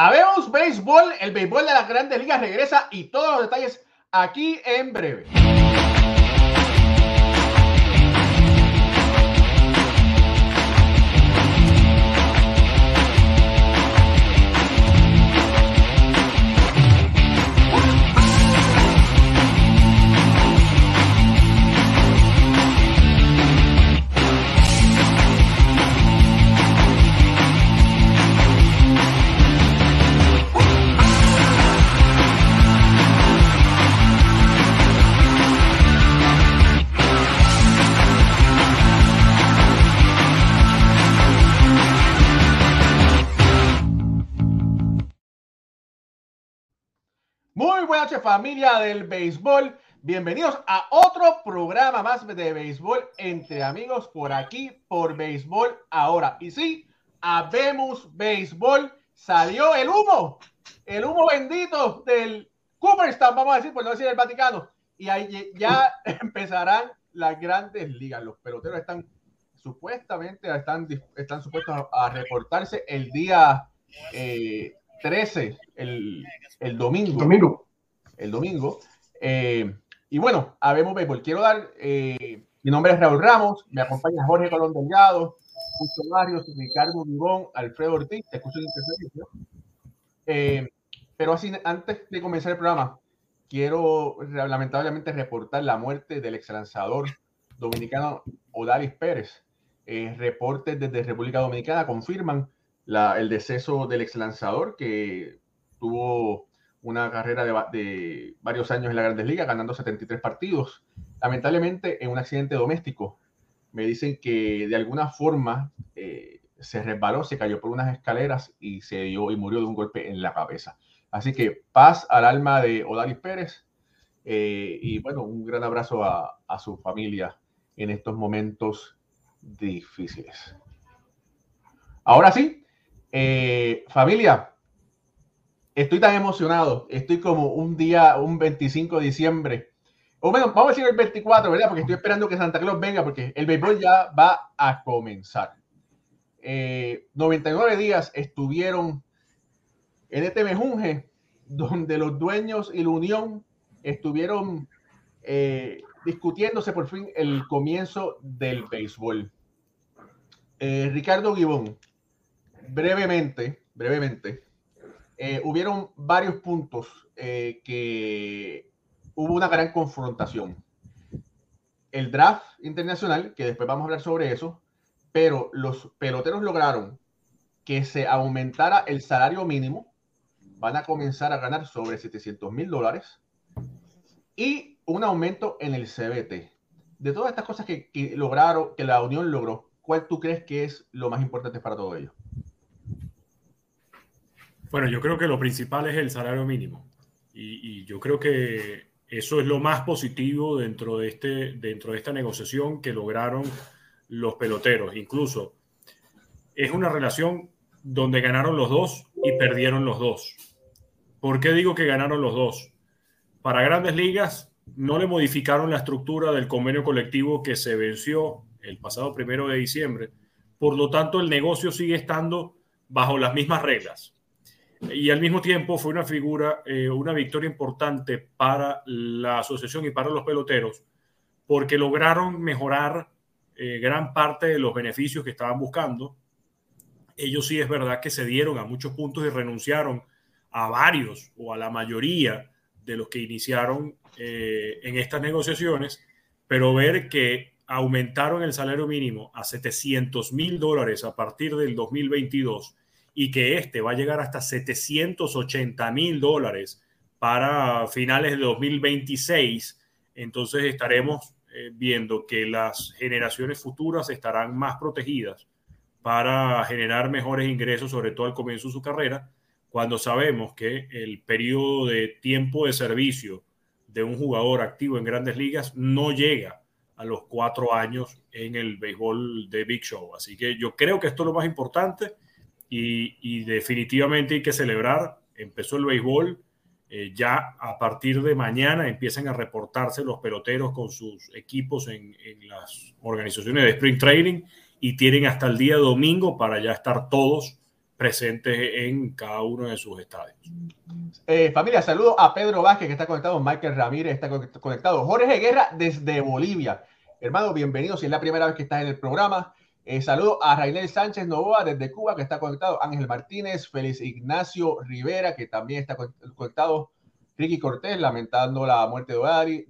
Habemos béisbol, el béisbol de las grandes ligas regresa y todos los detalles aquí en breve. Familia del béisbol. Bienvenidos a otro programa más de béisbol entre amigos por aquí, por béisbol ahora. Y sí, habemos béisbol. Salió el humo, el humo bendito del Cooperstown, vamos a decir, por no decir el Vaticano. Y ahí ya empezarán las grandes ligas. Los peloteros están supuestamente, están, están supuestos a reportarse el día eh, 13, el, el. Domingo. El domingo. Eh, y bueno, habemos béisbol. Quiero dar, eh, mi nombre es Raúl Ramos, me acompaña Jorge Colón Delgado, Justo Ricardo Vivón, Alfredo Ortiz, te escucho eh, pero así, antes de comenzar el programa, quiero lamentablemente reportar la muerte del ex lanzador dominicano Odalis Pérez. Eh, reportes desde República Dominicana confirman el deceso del ex lanzador que tuvo una carrera de, varios años en la Grandes Ligas, ganando 73 partidos. Lamentablemente, en un accidente doméstico, me dicen que de alguna forma eh, se resbaló, se cayó por unas escaleras y se dio y murió de un golpe en la cabeza. Así que paz al alma de Odalis Pérez eh, y bueno, un gran abrazo a, su familia en estos momentos difíciles. Ahora sí, eh, familia, estoy tan emocionado. Estoy como un día, un 25 de diciembre. O bueno, vamos a decir el 24, ¿verdad? Porque estoy esperando que Santa Claus venga porque el béisbol ya va a comenzar. 99 eh, días estuvieron en este mejunje donde los dueños y la unión estuvieron eh, discutiéndose por fin el comienzo del béisbol. Ricardo Gibón, brevemente, brevemente, eh, hubieron varios puntos eh, que hubo una gran confrontación. El draft internacional, que después vamos a hablar sobre eso, pero los peloteros lograron que se aumentara el salario mínimo, van a comenzar a ganar sobre 700 mil dólares y un aumento en el CBT. De todas estas cosas que, que lograron, que la Unión logró, ¿cuál tú crees que es lo más importante para todo ello? Bueno, yo creo que lo principal es el salario mínimo. Y, yo creo que eso es lo más positivo dentro de, este, dentro de esta negociación que lograron los peloteros. Incluso es una relación donde ganaron los dos y perdieron los dos. ¿Por qué digo que ganaron los dos? Para grandes ligas no le modificaron la estructura del convenio colectivo que se venció el pasado primero de diciembre. Por lo tanto, el negocio sigue estando bajo las mismas reglas y al mismo tiempo fue una figura, eh, una victoria importante para la asociación y para los peloteros, porque lograron mejorar eh, gran parte de los beneficios que estaban buscando. Ellos sí es verdad que se dieron a muchos puntos y renunciaron a varios o a la mayoría de los que iniciaron eh, en estas negociaciones, pero ver que aumentaron el salario mínimo a 700 mil dólares a partir del 2022 y que este va a llegar hasta 780 mil dólares para finales de 2026, entonces estaremos eh, viendo que las generaciones futuras estarán más protegidas para generar mejores ingresos, sobre todo al comienzo de su carrera, cuando sabemos que el periodo de tiempo de servicio de un jugador activo en grandes ligas no llega a los cuatro años en el béisbol de Big Show. Así que yo creo que esto es lo más importante y, definitivamente hay que celebrar. Empezó el béisbol, eh, ya a partir de mañana empiezan a reportarse los peloteros con sus equipos en, las organizaciones de Spring Training y tienen hasta el día domingo para ya estar todos presentes en cada uno de sus estadios. Eh, familia, saludos a Pedro Vázquez que está conectado, Michael Ramírez está conectado, Jorge Guerra desde Bolivia. Hermano, bienvenido si es la primera vez que estás en el programa. Eh, saludo a Rainel Sánchez Novoa desde Cuba que está conectado, Ángel Martínez, Félix Ignacio Rivera que también está conectado, Ricky Cortés lamentando la muerte de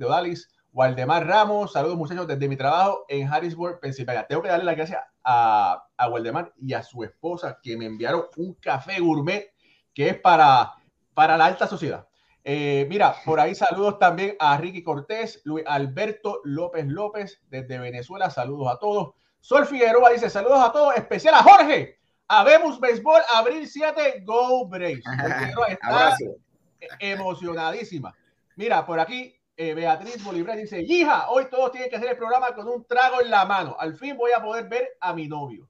Odalis, Waldemar Ramos, saludos muchachos desde mi trabajo en Harrisburg, Pensilvania. Tengo que darle las gracias a, a Waldemar y a su esposa que me enviaron un café gourmet que es para, para la alta sociedad. Eh, mira, por ahí saludos también a Ricky Cortés, Luis Alberto López López desde Venezuela, saludos a todos. Sol Figueroa dice saludos a todos, especial a Jorge. Habemos Béisbol, abril 7, Go Braves. está emocionadísima. Mira, por aquí eh, Beatriz Bolívar dice, hija, hoy todos tienen que hacer el programa con un trago en la mano. Al fin voy a poder ver a mi novio.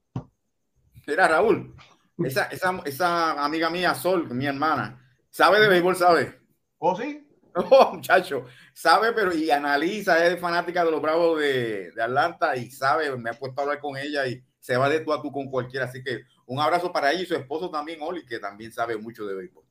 Mira, Raúl, esa, esa, esa amiga mía, Sol, mi hermana, sabe de béisbol, sabe. ¿Oh, sí? Oh, muchacho, sabe, pero y analiza, es fanática de los Bravos de, Atlanta y sabe, me ha puesto a hablar con ella y se va de tú a tú con cualquiera. Así que un abrazo para ella y su esposo también, Oli, que también sabe mucho de béisbol.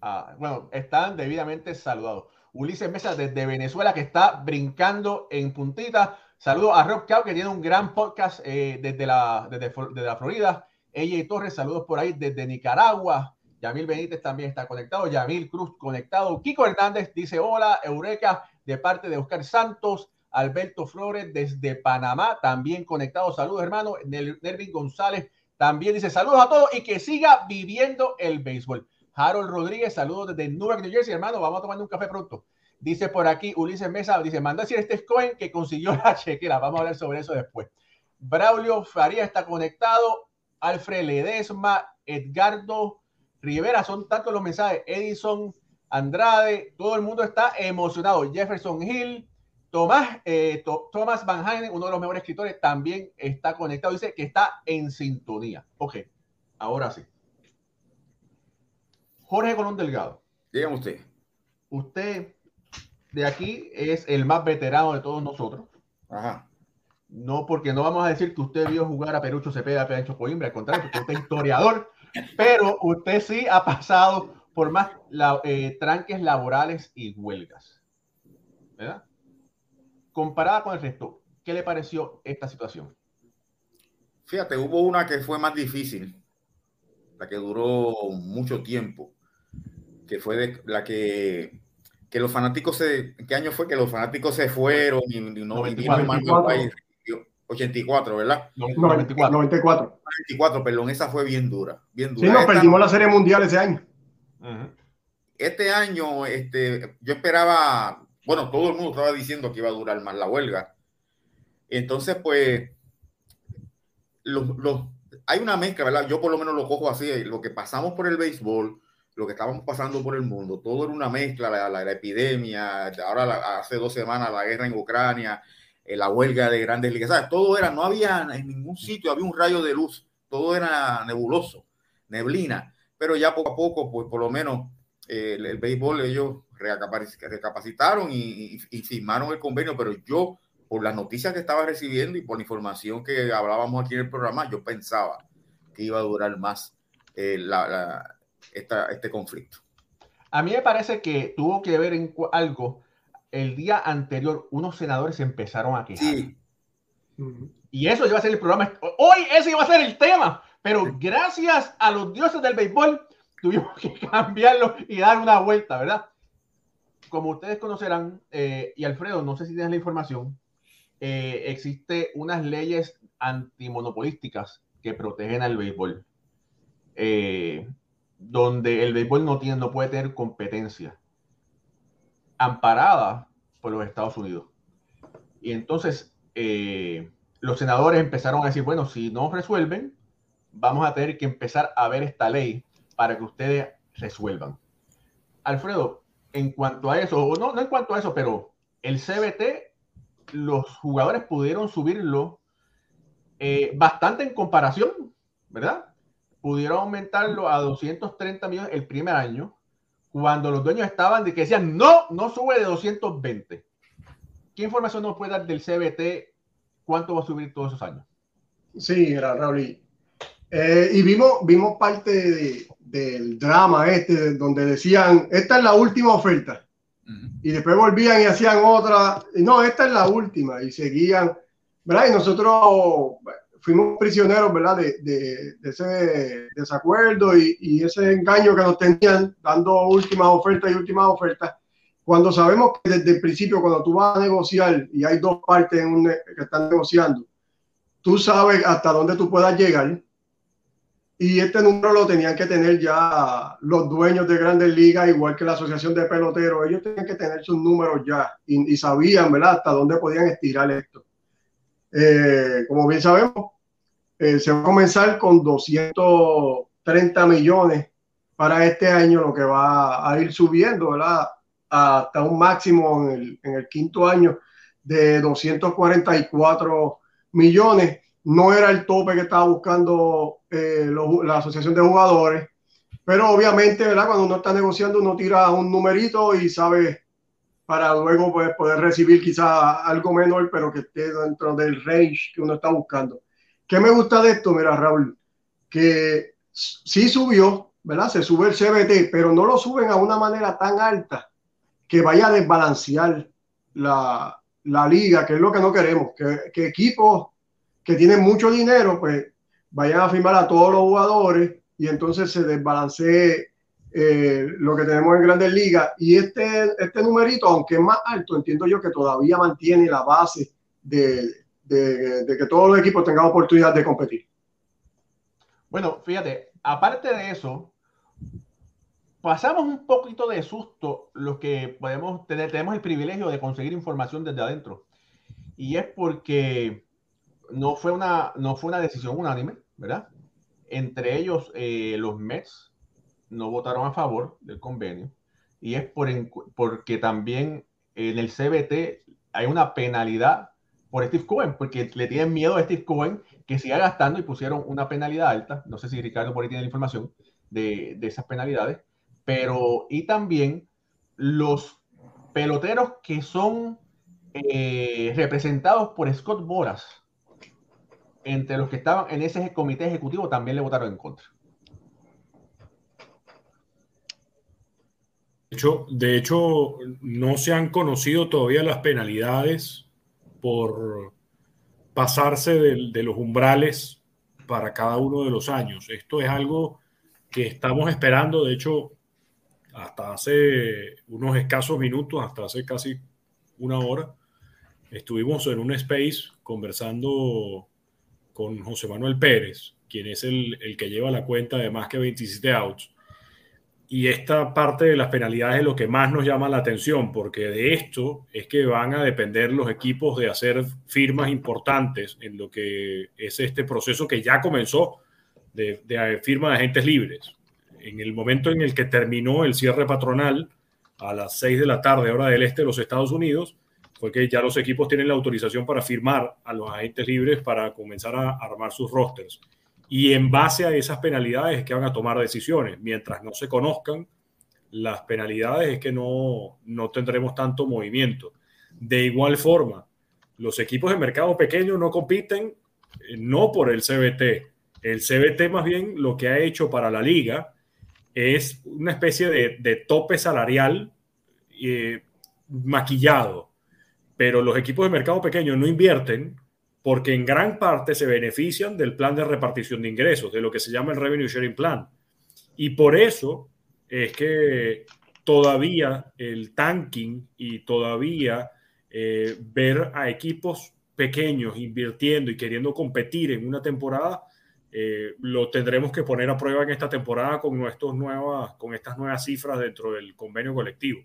Ah, bueno, están debidamente saludados. Ulises Mesa desde Venezuela que está brincando en puntita. Saludos a Rob Cow que tiene un gran podcast eh, desde, la, desde, la Florida. Ella y Torres, saludos por ahí desde Nicaragua. Yamil Benítez también está conectado. Yamil Cruz conectado. Kiko Hernández dice hola, Eureka, de parte de Oscar Santos. Alberto Flores desde Panamá, también conectado. Saludos, hermano. Nervin González también dice saludos a todos y que siga viviendo el béisbol. Harold Rodríguez, saludos desde Newark, New Jersey, hermano. Vamos a tomar un café pronto. Dice por aquí Ulises Mesa, dice, manda decir este Cohen que consiguió la chequera. Vamos a hablar sobre eso después. Braulio Faría está conectado. Alfred Ledesma, Edgardo Rivera, son tantos los mensajes. Edison Andrade, todo el mundo está emocionado. Jefferson Hill, Tomás, eh, Thomas Van Heinen, uno de los mejores escritores, también está conectado. Dice que está en sintonía. Ok, ahora sí. Jorge Colón Delgado. Dígame usted. Usted de aquí es el más veterano de todos nosotros. Ajá. No, porque no vamos a decir que usted vio jugar a Perucho Cepeda, a Perucho Coimbra, al contrario, porque usted es historiador, pero usted sí ha pasado por más eh, tranques laborales y huelgas. ¿Verdad? Comparada con el resto, ¿qué le pareció esta situación? Fíjate, hubo una que fue más difícil, la que duró mucho tiempo que fue de, la que, que los fanáticos se. ¿Qué año fue que los fanáticos se fueron y, no 94, país? 84, ¿verdad? 94. 94. 94, perdón, esa fue bien dura. Bien dura. Sí, nos perdimos la Serie Mundial ese año. Este año, este, yo esperaba, bueno, todo el mundo estaba diciendo que iba a durar más la huelga. Entonces, pues, los, los, hay una mezcla, ¿verdad? Yo por lo menos lo cojo así, lo que pasamos por el béisbol, lo que estábamos pasando por el mundo, todo era una mezcla, la, la, epidemia, ahora hace dos semanas la guerra en Ucrania, la huelga de grandes ligas, ¿sabes? todo era, no había en ningún sitio, había un rayo de luz, todo era nebuloso, neblina, pero ya poco a poco, pues por lo menos eh, el, béisbol, ellos recapacitaron y, y, firmaron el convenio, pero yo, por las noticias que estaba recibiendo y por la información que hablábamos aquí en el programa, yo pensaba que iba a durar más eh, la este conflicto. A mí me parece que tuvo que ver en algo. El día anterior, unos senadores empezaron a quejar. Y eso iba a ser el programa. Hoy ese iba a ser el tema. Pero gracias a los dioses del béisbol, tuvimos que cambiarlo y dar una vuelta, ¿verdad? Como ustedes conocerán, eh, y Alfredo, no sé si tienes la información, eh, existe unas leyes antimonopolísticas que protegen al béisbol. Eh, donde el béisbol no, tiene, no puede tener competencia amparada por los Estados Unidos. Y entonces eh, los senadores empezaron a decir, bueno, si no resuelven, vamos a tener que empezar a ver esta ley para que ustedes resuelvan. Alfredo, en cuanto a eso, no, no en cuanto a eso, pero el CBT, los jugadores pudieron subirlo eh, bastante en comparación, ¿verdad? pudieron aumentarlo a 230 millones el primer año, cuando los dueños estaban de que decían, no, no sube de 220. ¿Qué información nos puede dar del CBT? ¿Cuánto va a subir todos esos años? Sí, Raúl. Eh, y vimos, vimos parte del drama este, donde decían, esta es la última oferta. Y después volvían y hacían otra, no, esta es la última, y seguían, ¿verdad? Y nosotros fuimos prisioneros, ¿verdad? De, ese desacuerdo y, y, ese engaño que nos tenían dando últimas ofertas y últimas ofertas. Cuando sabemos que desde el principio, cuando tú vas a negociar y hay dos partes que están negociando, tú sabes hasta dónde tú puedas llegar y este número lo tenían que tener ya los dueños de grandes ligas, igual que la Asociación de Peloteros. Ellos tenían que tener sus números ya y, sabían, ¿verdad?, hasta dónde podían estirar esto. Eh, como bien sabemos, eh, se va a comenzar con 230 millones para este año, lo que va a ir subiendo, ¿verdad?, hasta un máximo en el, quinto año de 244 millones no era el tope que estaba buscando eh, la asociación de jugadores, pero obviamente, ¿verdad? Cuando uno está negociando, uno tira un numerito y sabe para luego pues, poder recibir quizá algo menor, pero que esté dentro del range que uno está buscando. ¿Qué me gusta de esto? Mira, Raúl, que sí subió, ¿verdad? Se sube el CBT, pero no lo suben a una manera tan alta que vaya a desbalancear la, la liga, que es lo que no queremos, que, que equipos que tienen mucho dinero, pues vayan a firmar a todos los jugadores y entonces se desbalancee eh, lo que tenemos en grandes ligas. Y este, este numerito, aunque es más alto, entiendo yo que todavía mantiene la base de, de, que todos los equipos tengan oportunidad de competir. Bueno, fíjate, aparte de eso, pasamos un poquito de susto los que podemos tener, tenemos el privilegio de conseguir información desde adentro. Y es porque no fue una, no fue una decisión unánime, ¿verdad? Entre ellos, eh, los Mets no votaron a favor del convenio y es por porque también en el CBT hay una penalidad por Steve Cohen, porque le tienen miedo a Steve Cohen que siga gastando y pusieron una penalidad alta. No sé si Ricardo por ahí tiene la información de, de esas penalidades, pero y también los peloteros que son eh, representados por Scott Boras entre los que estaban en ese comité ejecutivo también le votaron en contra. Hecho, de hecho, no se han conocido todavía las penalidades por pasarse de, de, los umbrales para cada uno de los años. Esto es algo que estamos esperando, de hecho, hasta hace unos escasos minutos, hasta hace casi una hora, estuvimos en un space conversando con José Manuel Pérez, quien es el, que lleva la cuenta de más que 27 outs. Y esta parte de las penalidades es lo que más nos llama la atención, porque de esto es que van a depender los equipos de hacer firmas importantes en lo que es este proceso que ya comenzó de, de firma de agentes libres. En el momento en el que terminó el cierre patronal a las 6 de la tarde, hora del este de los Estados Unidos, porque ya los equipos tienen la autorización para firmar a los agentes libres para comenzar a armar sus rosters. Y en base a esas penalidades es que van a tomar decisiones. Mientras no se conozcan las penalidades es que no, no tendremos tanto movimiento. De igual forma, los equipos de mercado pequeño no compiten eh, no por el CBT. El CBT más bien lo que ha hecho para la liga es una especie de, de tope salarial eh, maquillado pero los equipos de mercado pequeño no invierten porque en gran parte se benefician del plan de repartición de ingresos, de lo que se llama el Revenue Sharing Plan. Y por eso es que todavía el tanking y todavía eh, ver a equipos pequeños invirtiendo y queriendo competir en una temporada, eh, lo tendremos que poner a prueba en esta temporada con, nuestros nuevas, con estas nuevas cifras dentro del convenio colectivo.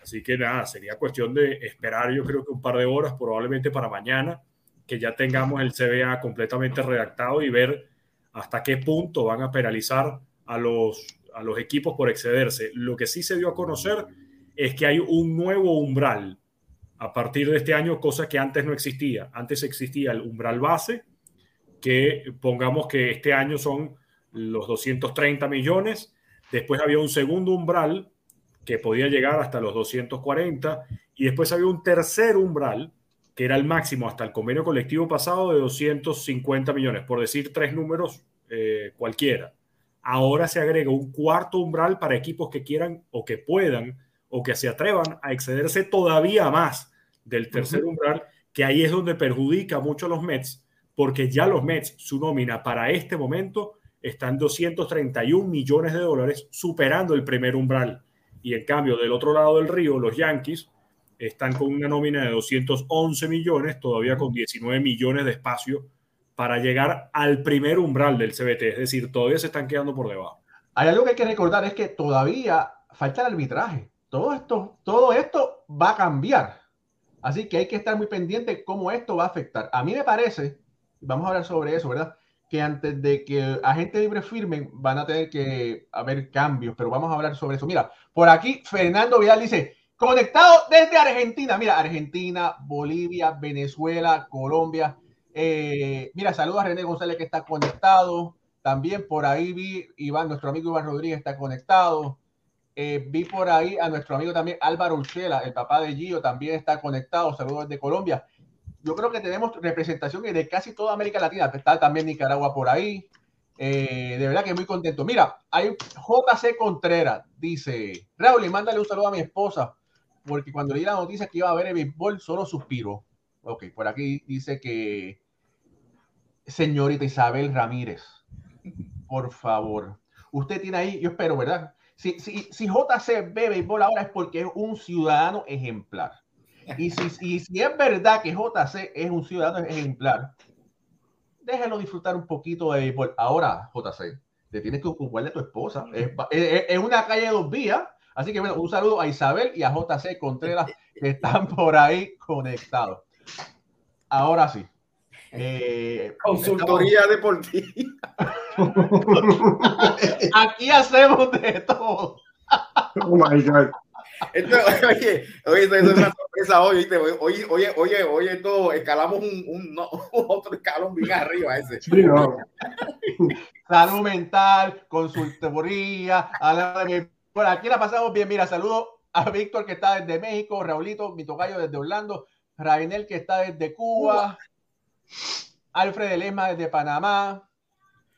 Así que nada, sería cuestión de esperar yo creo que un par de horas, probablemente para mañana, que ya tengamos el CBA completamente redactado y ver hasta qué punto van a penalizar a los, a los equipos por excederse. Lo que sí se dio a conocer es que hay un nuevo umbral a partir de este año, cosa que antes no existía. Antes existía el umbral base, que pongamos que este año son los 230 millones. Después había un segundo umbral que podía llegar hasta los 240, y después había un tercer umbral, que era el máximo hasta el convenio colectivo pasado de 250 millones, por decir tres números eh, cualquiera. Ahora se agrega un cuarto umbral para equipos que quieran o que puedan o que se atrevan a excederse todavía más del tercer umbral, que ahí es donde perjudica mucho a los Mets, porque ya los Mets, su nómina para este momento está en 231 millones de dólares, superando el primer umbral. Y en cambio, del otro lado del río, los Yankees están con una nómina de 211 millones, todavía con 19 millones de espacio para llegar al primer umbral del CBT, es decir, todavía se están quedando por debajo. Hay algo que hay que recordar, es que todavía falta el arbitraje. Todo esto, todo esto va a cambiar. Así que hay que estar muy pendiente cómo esto va a afectar. A mí me parece, vamos a hablar sobre eso, ¿verdad? Que antes de que agentes libre firmen, van a tener que haber cambios, pero vamos a hablar sobre eso. Mira, por aquí Fernando Vidal dice, conectado desde Argentina. Mira, Argentina, Bolivia, Venezuela, Colombia. Eh, mira, saludos a René González que está conectado. También por ahí vi Iván, nuestro amigo Iván Rodríguez está conectado. Eh, vi por ahí a nuestro amigo también Álvaro Urchela, el papá de Gio, también está conectado. Saludos desde Colombia. Yo creo que tenemos representación de casi toda América Latina. Está también Nicaragua por ahí. Eh, de verdad que muy contento. Mira, hay JC Contreras, dice, Raúl, mándale un saludo a mi esposa, porque cuando leí la noticia que iba a ver el béisbol, solo suspiro. Ok, por aquí dice que señorita Isabel Ramírez, por favor, usted tiene ahí, yo espero, ¿verdad? Si, si, si JC ve béisbol ahora es porque es un ciudadano ejemplar. Y si, si es verdad que JC es un ciudadano ejemplar, déjelo disfrutar un poquito de béisbol. Ahora, JC, te tienes que ocupar de tu esposa. Es, es, es, una calle de dos vías. Así que bueno, un saludo a Isabel y a JC Contreras que están por ahí conectados. Ahora sí. Eh, Consultoría estamos... deportiva. Aquí hacemos de todo. Oh my God. Esto, oye, oye, esto es una sorpresa hoy, Oye, oye, oye, oye, todo, escalamos un, un, no, otro escalón bien arriba ese. Sí, no. Salud mental, consultoría, por aquí la pasamos bien. Mira, saludo a Víctor que está desde México, Raulito, mi tocayo desde Orlando, Rainel que está desde Cuba, Alfred Lema desde Panamá,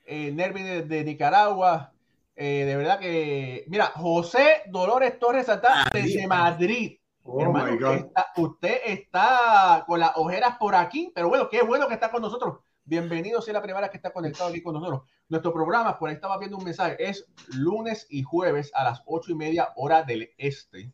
eh, Nervi desde Nicaragua. Eh, de verdad que, mira, José Dolores Torres está desde Madrid. Oh Hermano, está, usted está con las ojeras por aquí, pero bueno, qué bueno que está con nosotros. Bienvenido, si es la primera que está conectado aquí con nosotros. Nuestro programa, por ahí estaba viendo un mensaje, es lunes y jueves a las ocho y media hora del este.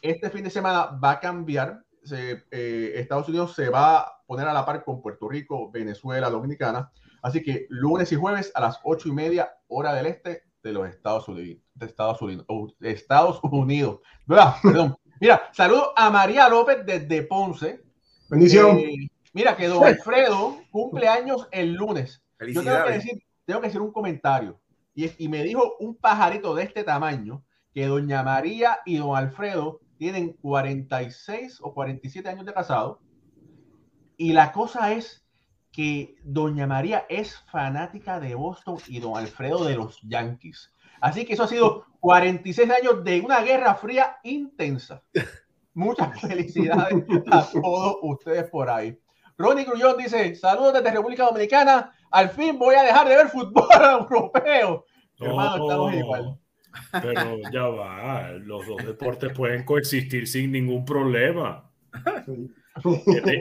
Este fin de semana va a cambiar. Se, eh, Estados Unidos se va a poner a la par con Puerto Rico, Venezuela, Dominicana. Así que lunes y jueves a las ocho y media hora del este de los Estados Unidos. De Estados Unidos. Oh, Estados Unidos. Perdón. Mira, saludo a María López desde Ponce. Bendición. Eh, mira, que don Alfredo cumple años el lunes. Yo tengo que decir, tengo que decir un comentario. Y, y me dijo un pajarito de este tamaño que doña María y don Alfredo tienen 46 o 47 años de casado. Y la cosa es que Doña María es fanática de Boston y Don Alfredo de los Yankees. Así que eso ha sido 46 años de una guerra fría intensa. Muchas felicidades a todos ustedes por ahí. Ronnie Grullón dice: Saludos desde República Dominicana. Al fin voy a dejar de ver fútbol europeo. Hermano, estamos igual. Pero ya va, los dos deportes pueden coexistir sin ningún problema.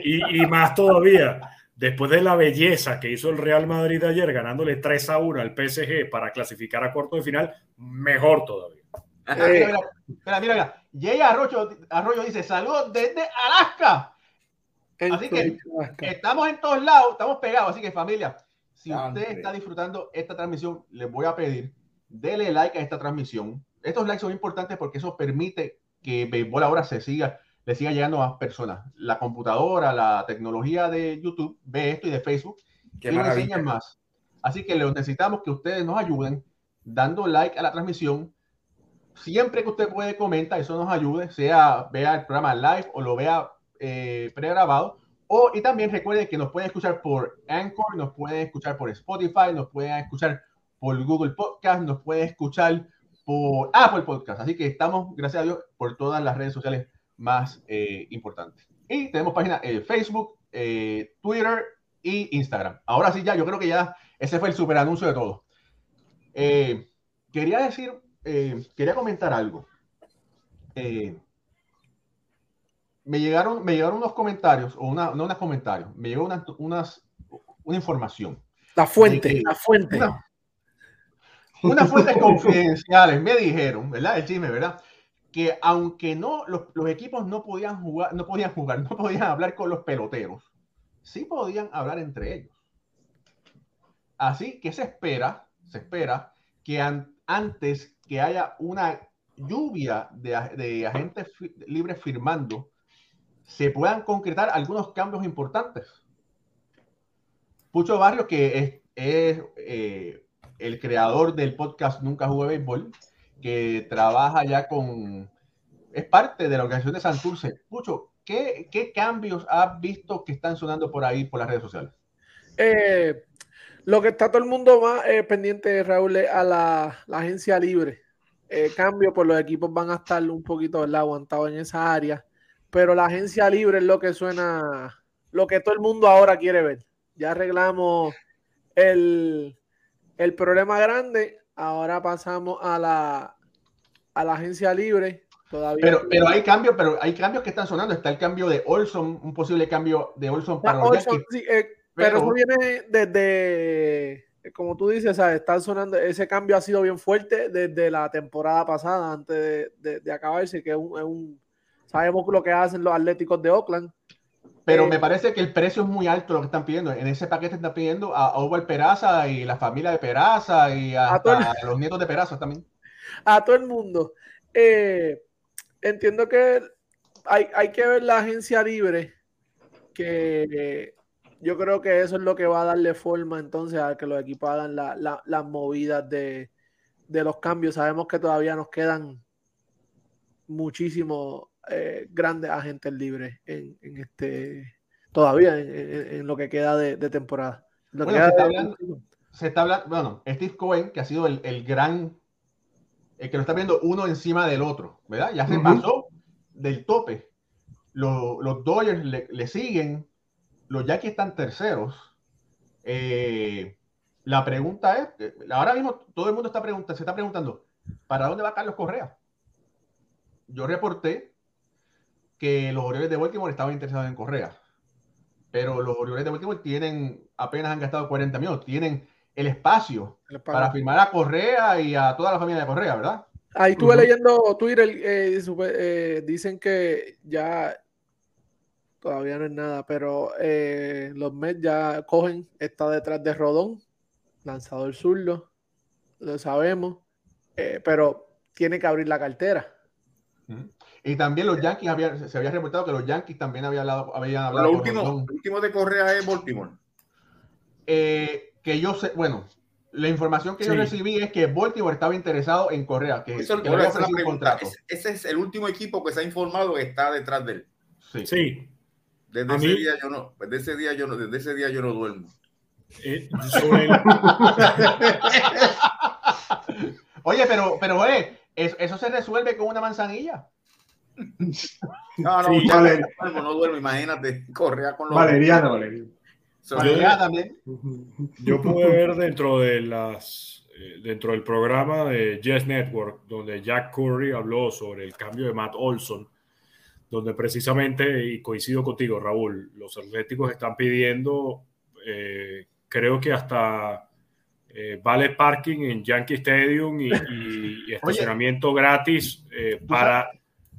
Y, y más todavía, después de la belleza que hizo el Real Madrid ayer, ganándole 3 a 1 al PSG para clasificar a cuarto de final, mejor todavía. Mira, mira, mira, Jay Arroyo, Arroyo dice: Saludos desde Alaska. Así que estamos en todos lados, estamos pegados. Así que, familia, si usted está disfrutando esta transmisión, les voy a pedir, dele like a esta transmisión. Estos likes son importantes porque eso permite que Béisbol ahora se siga le siga llegando a más personas. La computadora, la tecnología de YouTube ve esto y de Facebook Qué y enseñan más. Así que necesitamos que ustedes nos ayuden dando like a la transmisión. Siempre que usted puede comentar, eso nos ayude, sea vea el programa live o lo vea eh, pregrabado. O, y también recuerde que nos pueden escuchar por Anchor, nos pueden escuchar por Spotify, nos pueden escuchar por Google Podcast, nos pueden escuchar por Apple Podcast. Así que estamos, gracias a Dios, por todas las redes sociales más eh, importante. Y tenemos página en Facebook, eh, Twitter y Instagram. Ahora sí, ya, yo creo que ya ese fue el super anuncio de todo. Eh, quería decir, eh, quería comentar algo. Eh, me llegaron, me llegaron unos comentarios, o una, no unos comentarios, me llegó una, unas, una información. La fuente, la fuente. unas fuentes confidenciales me dijeron, ¿verdad? El chisme, ¿verdad? Que aunque no, los, los, equipos no podían jugar, no podían jugar, no podían hablar con los peloteros, sí podían hablar entre ellos. Así que se espera, se espera que antes que haya una lluvia de, de agentes libres firmando, se puedan concretar algunos cambios importantes. Pucho Barrio, que es, eh, el creador del podcast Nunca Jugué Béisbol, que trabaja ya con, es parte de la organización de Santurce. Pucho, ¿qué, ¿qué, cambios has visto que están sonando por ahí, por las redes sociales? Eh, lo que está todo el mundo más eh, pendiente, Raúl, es a la, la agencia libre. Eh, cambio, pues los equipos van a estar un poquito aguantados en esa área, pero la agencia libre es lo que suena, lo que todo el mundo ahora quiere ver. Ya arreglamos el, el problema grande, ahora pasamos a la, a la agencia libre. Todavía pero, pero hay cambios, pero hay cambios que están sonando. Está el cambio de Olson, un posible cambio de Olson para Olson, sí, eh, pero, eso viene desde, como tú dices, ¿sabes? está sonando, ese cambio ha sido bien fuerte desde la temporada pasada, antes de, de, de acabarse, que es un, es un, sabemos lo que hacen los Atléticos de Oakland. Pero eh, me parece que el precio es muy alto lo que están pidiendo. En ese paquete están pidiendo a Oval Peraza y la familia de Peraza y a, los nietos de Peraza también. A todo el mundo. Eh, entiendo que hay, hay que ver la agencia libre que yo creo que eso es lo que va a darle forma entonces a que los equipos hagan la, la, las movidas de, de, los cambios. Sabemos que todavía nos quedan muchísimos eh, grandes agentes libres en, en este todavía en, en, en, lo que queda de, de temporada. Lo bueno, que se, está hablando, se, está hablando, bueno, Steve Cohen, que ha sido el, el gran, el que lo está viendo uno encima del otro, ¿verdad? Ya se uh -huh. pasó del tope. Los, los Dodgers le, le siguen, los Yankees están terceros. Eh, la pregunta es, ahora mismo todo el mundo está preguntando, se está preguntando, ¿para dónde va Carlos Correa? Yo reporté que los Orioles de Baltimore estaban interesados en Correa, pero los Orioles de Baltimore tienen, apenas han gastado 40 millones, tienen el espacio, para firmar a Correa y a toda la familia de Correa, ¿verdad? Ahí estuve uh -huh. leyendo Twitter, eh, eh, dicen que ya todavía no es nada, pero eh, los Mets ya cogen, está detrás de Rodón, lanzador zurdo, lo sabemos, eh, pero tiene que abrir la cartera. Y también los Yankees, había, se había reportado que los Yankees también habían hablado. Habían hablado lo, último, lo último de Correa es Baltimore. Eh, que yo sé, bueno, la información que sí. yo recibí es que Baltimore estaba interesado en Correa, que, Eso, que le un contrato. Ese, ese es el último equipo que se ha informado que está detrás de él. Sí. sí. Desde ese, día yo no, desde ese día yo no, desde ese día yo no duermo. Eh. Oye, pero, pero eh, eso se resuelve con una manzanilla. No, no, sí, vale. no, no duermo, imagínate, correa con los. Valeriana, Valeriana. Valeriana también. Yo pude ver dentro de las eh, dentro del programa de Yes Network, donde Jack Curry habló sobre el cambio de Matt Olson donde precisamente, y coincido contigo, Raúl, los atléticos están pidiendo, eh, creo que hasta eh, vale parking en Yankee Stadium y, y, y estacionamiento Oye, gratis eh, para,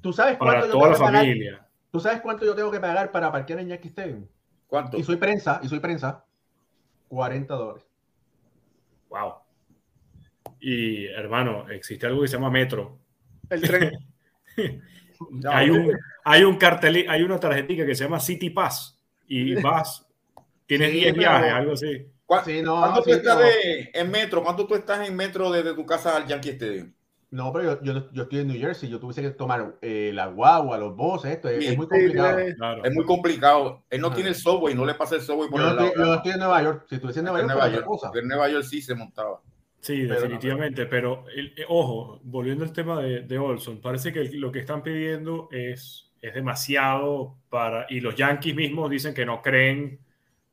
¿tú sabes para toda la familia. Pagar? ¿Tú sabes cuánto yo tengo que pagar para parquear en Yankee Stadium? ¿Cuánto? Y soy prensa, y soy prensa. 40 dólares. Wow. Y hermano, existe algo que se llama Metro. El tren. No, hay, un, hay un cartel, hay una tarjetita que se llama City Pass y vas, tienes 10 sí, viajes, algo así. ¿Cuánto, sí, no, ¿cuánto sí, tú estás no. de, en metro? ¿Cuánto tú estás en metro desde tu casa al Yankee Stadium? No, pero yo, yo, yo, estoy en New Jersey, yo tuviese que tomar eh, la guagua, los buses, esto es, es muy complicado. Claro. Es muy complicado. Él no ah. tiene el subway, no le pasa el subway por yo el lado. Estoy, yo estoy en Nueva York, si estuviese en Nueva York, en Nueva York, cosa. en Nueva York sí se montaba. Sí, pero definitivamente, no, pero el, eh, ojo, volviendo al tema de, de, Olson, parece que lo que están pidiendo es, es demasiado para, y los Yankees mismos dicen que no creen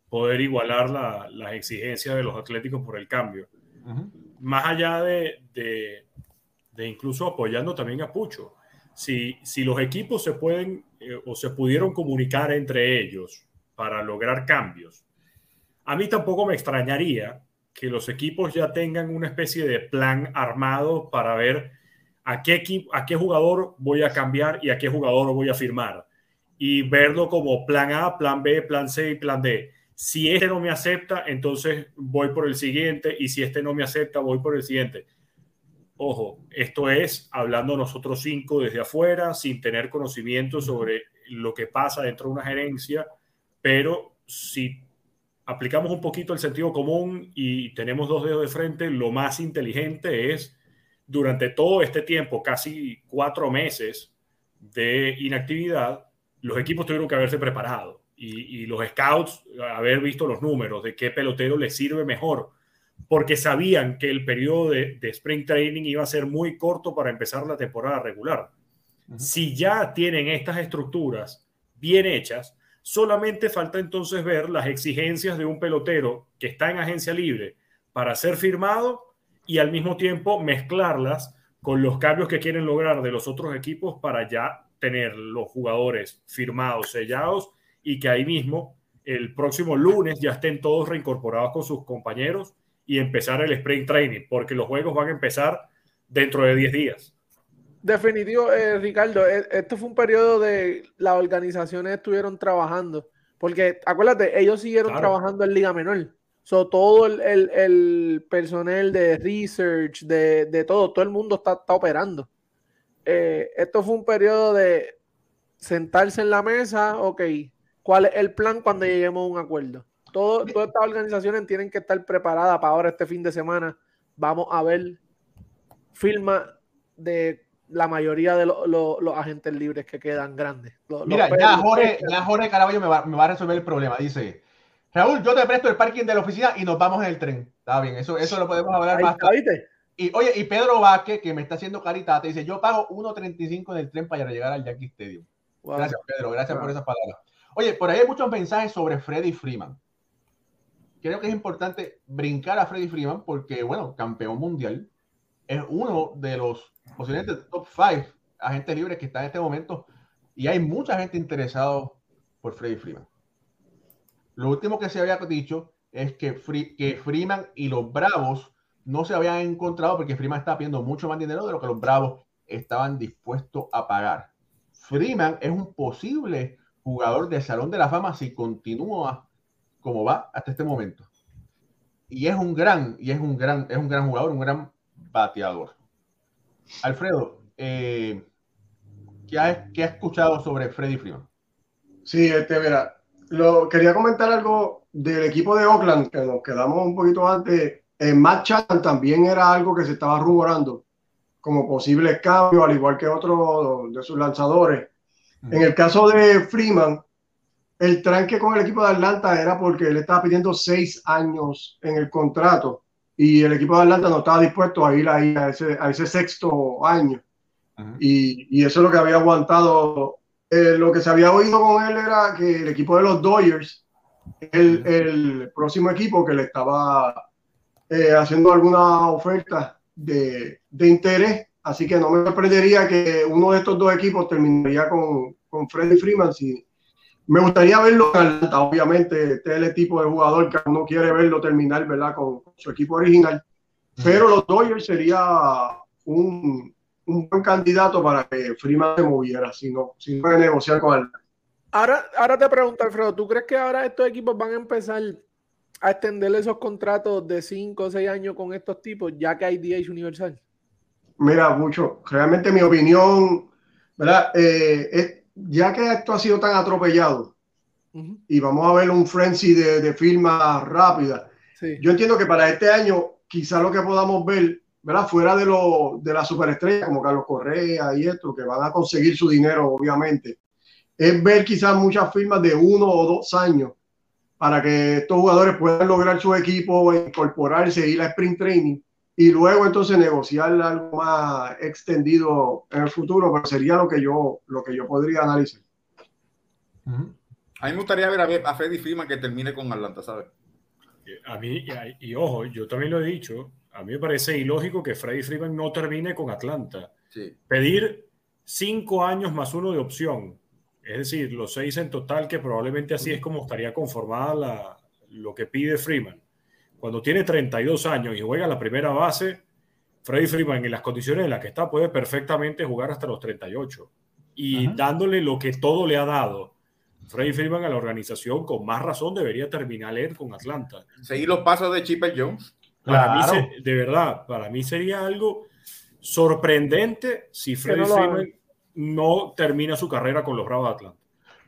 poder igualar las exigencias de los atléticos por el cambio. Más allá de, de, incluso apoyando también a Pucho. Si, si los equipos se pueden eh, o se pudieron comunicar entre ellos para lograr cambios, a mí tampoco me extrañaría que los equipos ya tengan una especie de plan armado para ver a qué, equipo, a qué jugador voy a cambiar y a qué jugador voy a firmar. Y verlo como plan A, plan B, plan C y plan D. Si este no me acepta, entonces voy por el siguiente. Y si este no me acepta, voy por el siguiente. Ojo, esto es hablando nosotros cinco desde afuera, sin tener conocimiento sobre lo que pasa dentro de una gerencia, pero si aplicamos un poquito el sentido común y tenemos dos dedos de frente, lo más inteligente es durante todo este tiempo, casi cuatro meses de inactividad, los equipos tuvieron que haberse preparado y, los scouts haber visto los números de qué pelotero les sirve mejor, porque sabían que el periodo de, de spring training iba a ser muy corto para empezar la temporada regular. Si ya tienen estas estructuras bien hechas, solamente falta entonces ver las exigencias de un pelotero que está en agencia libre para ser firmado y al mismo tiempo mezclarlas con los cambios que quieren lograr de los otros equipos para ya tener los jugadores firmados, sellados y que ahí mismo el próximo lunes ya estén todos reincorporados con sus compañeros y empezar el sprint training, porque los juegos van a empezar dentro de 10 días. Definitivo, eh, Ricardo, e, esto fue un periodo de las organizaciones estuvieron trabajando, porque acuérdate, ellos siguieron trabajando en Liga Menor. So, todo el, el, personal de research, de, de, todo, todo el mundo está, está operando. Eh, esto fue un periodo de sentarse en la mesa, ok, ¿cuál es el plan cuando lleguemos a un acuerdo? Todo, todas estas organizaciones tienen que estar preparadas para ahora este fin de semana. Vamos a ver firma de la mayoría de los agentes libres que quedan grandes. Mira, ya Jorge, ya Jorge Caraballo me va, me va a resolver el problema. Dice, Raúl, yo te presto el parking de la oficina y nos vamos en el tren. Está bien, eso, eso lo podemos hablar más tarde. Y oye, y Pedro Vázquez, que me está haciendo carita, te dice, yo pago 1.35 en el tren para llegar al Yankee Stadium. Gracias, Pedro, gracias por esas palabras. Oye, por ahí hay muchos mensajes sobre Freddy Freeman. Creo que es importante brincar a Freddy Freeman porque, bueno, campeón mundial, es uno de los posiblemente top 5 agentes libres que está en este momento y hay mucha gente interesada por Freddy Freeman. Lo último que se había dicho es que, que Freeman y los Bravos no se habían encontrado porque Freeman estaba pidiendo mucho más dinero de lo que los Bravos estaban dispuestos a pagar. Freeman es un posible jugador del Salón de la Fama si continúa como va hasta este momento. Y es un gran, y es un gran, es un gran jugador, un gran bateador. Alfredo, eh, ¿qué, has, escuchado sobre Freddy Freeman? Sí, este, mira, lo, quería comentar algo del equipo de Oakland, que nos quedamos un poquito antes. En Matt Chan también era algo que se estaba rumorando como posible cambio, al igual que otros de sus lanzadores. En el caso de Freeman, el tranque con el equipo de Atlanta era porque él estaba pidiendo seis años en el contrato y el equipo de Atlanta no estaba dispuesto a ir ahí a ese, a ese sexto año. Y, y, eso es lo que había aguantado eh, lo que se había oído con él era que el equipo de los Dodgers, el, el próximo equipo que le estaba eh, haciendo alguna oferta de, de, interés, así que no me sorprendería que uno de estos dos equipos terminaría con, con Freddy Freeman. Si, me gustaría verlo obviamente, este es el tipo de jugador que uno quiere verlo terminar ¿verdad? con su equipo original, pero los Dodgers sería un, un buen candidato para que Freeman se moviera, si no, si no negociar con él. Ahora, ahora te pregunto, Alfredo, ¿tú crees que ahora estos equipos van a empezar a extender esos contratos de 5 o 6 años con estos tipos, ya que hay DH universal? Mira, mucho. Realmente mi opinión, ¿verdad? Eh, ya que esto ha sido tan atropellado y vamos a ver un frenzy de, de firma rápida, yo entiendo que para este año quizá lo que podamos ver ¿verdad? Fuera de, lo, de la superestrella como Carlos Correa y esto, que van a conseguir su dinero, obviamente, es ver quizás muchas firmas de uno o dos años para que estos jugadores puedan lograr su equipo, incorporarse, ir a sprint training y luego entonces negociar algo más extendido en el futuro, pero sería lo que yo, lo que yo podría analizar. A mí me gustaría ver a, Freddy Freeman que termine con Atlanta, ¿sabes? A mí, y, y, ojo, yo también lo he dicho, a mí me parece ilógico que Freddy Freeman no termine con Atlanta. Sí. Pedir cinco años más uno de opción, es decir, los seis en total, que probablemente así es como estaría conformada la, lo que pide Freeman. Cuando tiene 32 años y juega la primera base, Freddy Freeman en las condiciones en las que está puede perfectamente jugar hasta los 38 y dándole lo que todo le ha dado. Freddy Freeman a la organización con más razón debería terminar él con Atlanta. Seguir los pasos de Chipper Jones. Para mí, de verdad, para mí sería algo sorprendente si Freddy Freeman no termina su carrera con los Bravos de Atlanta.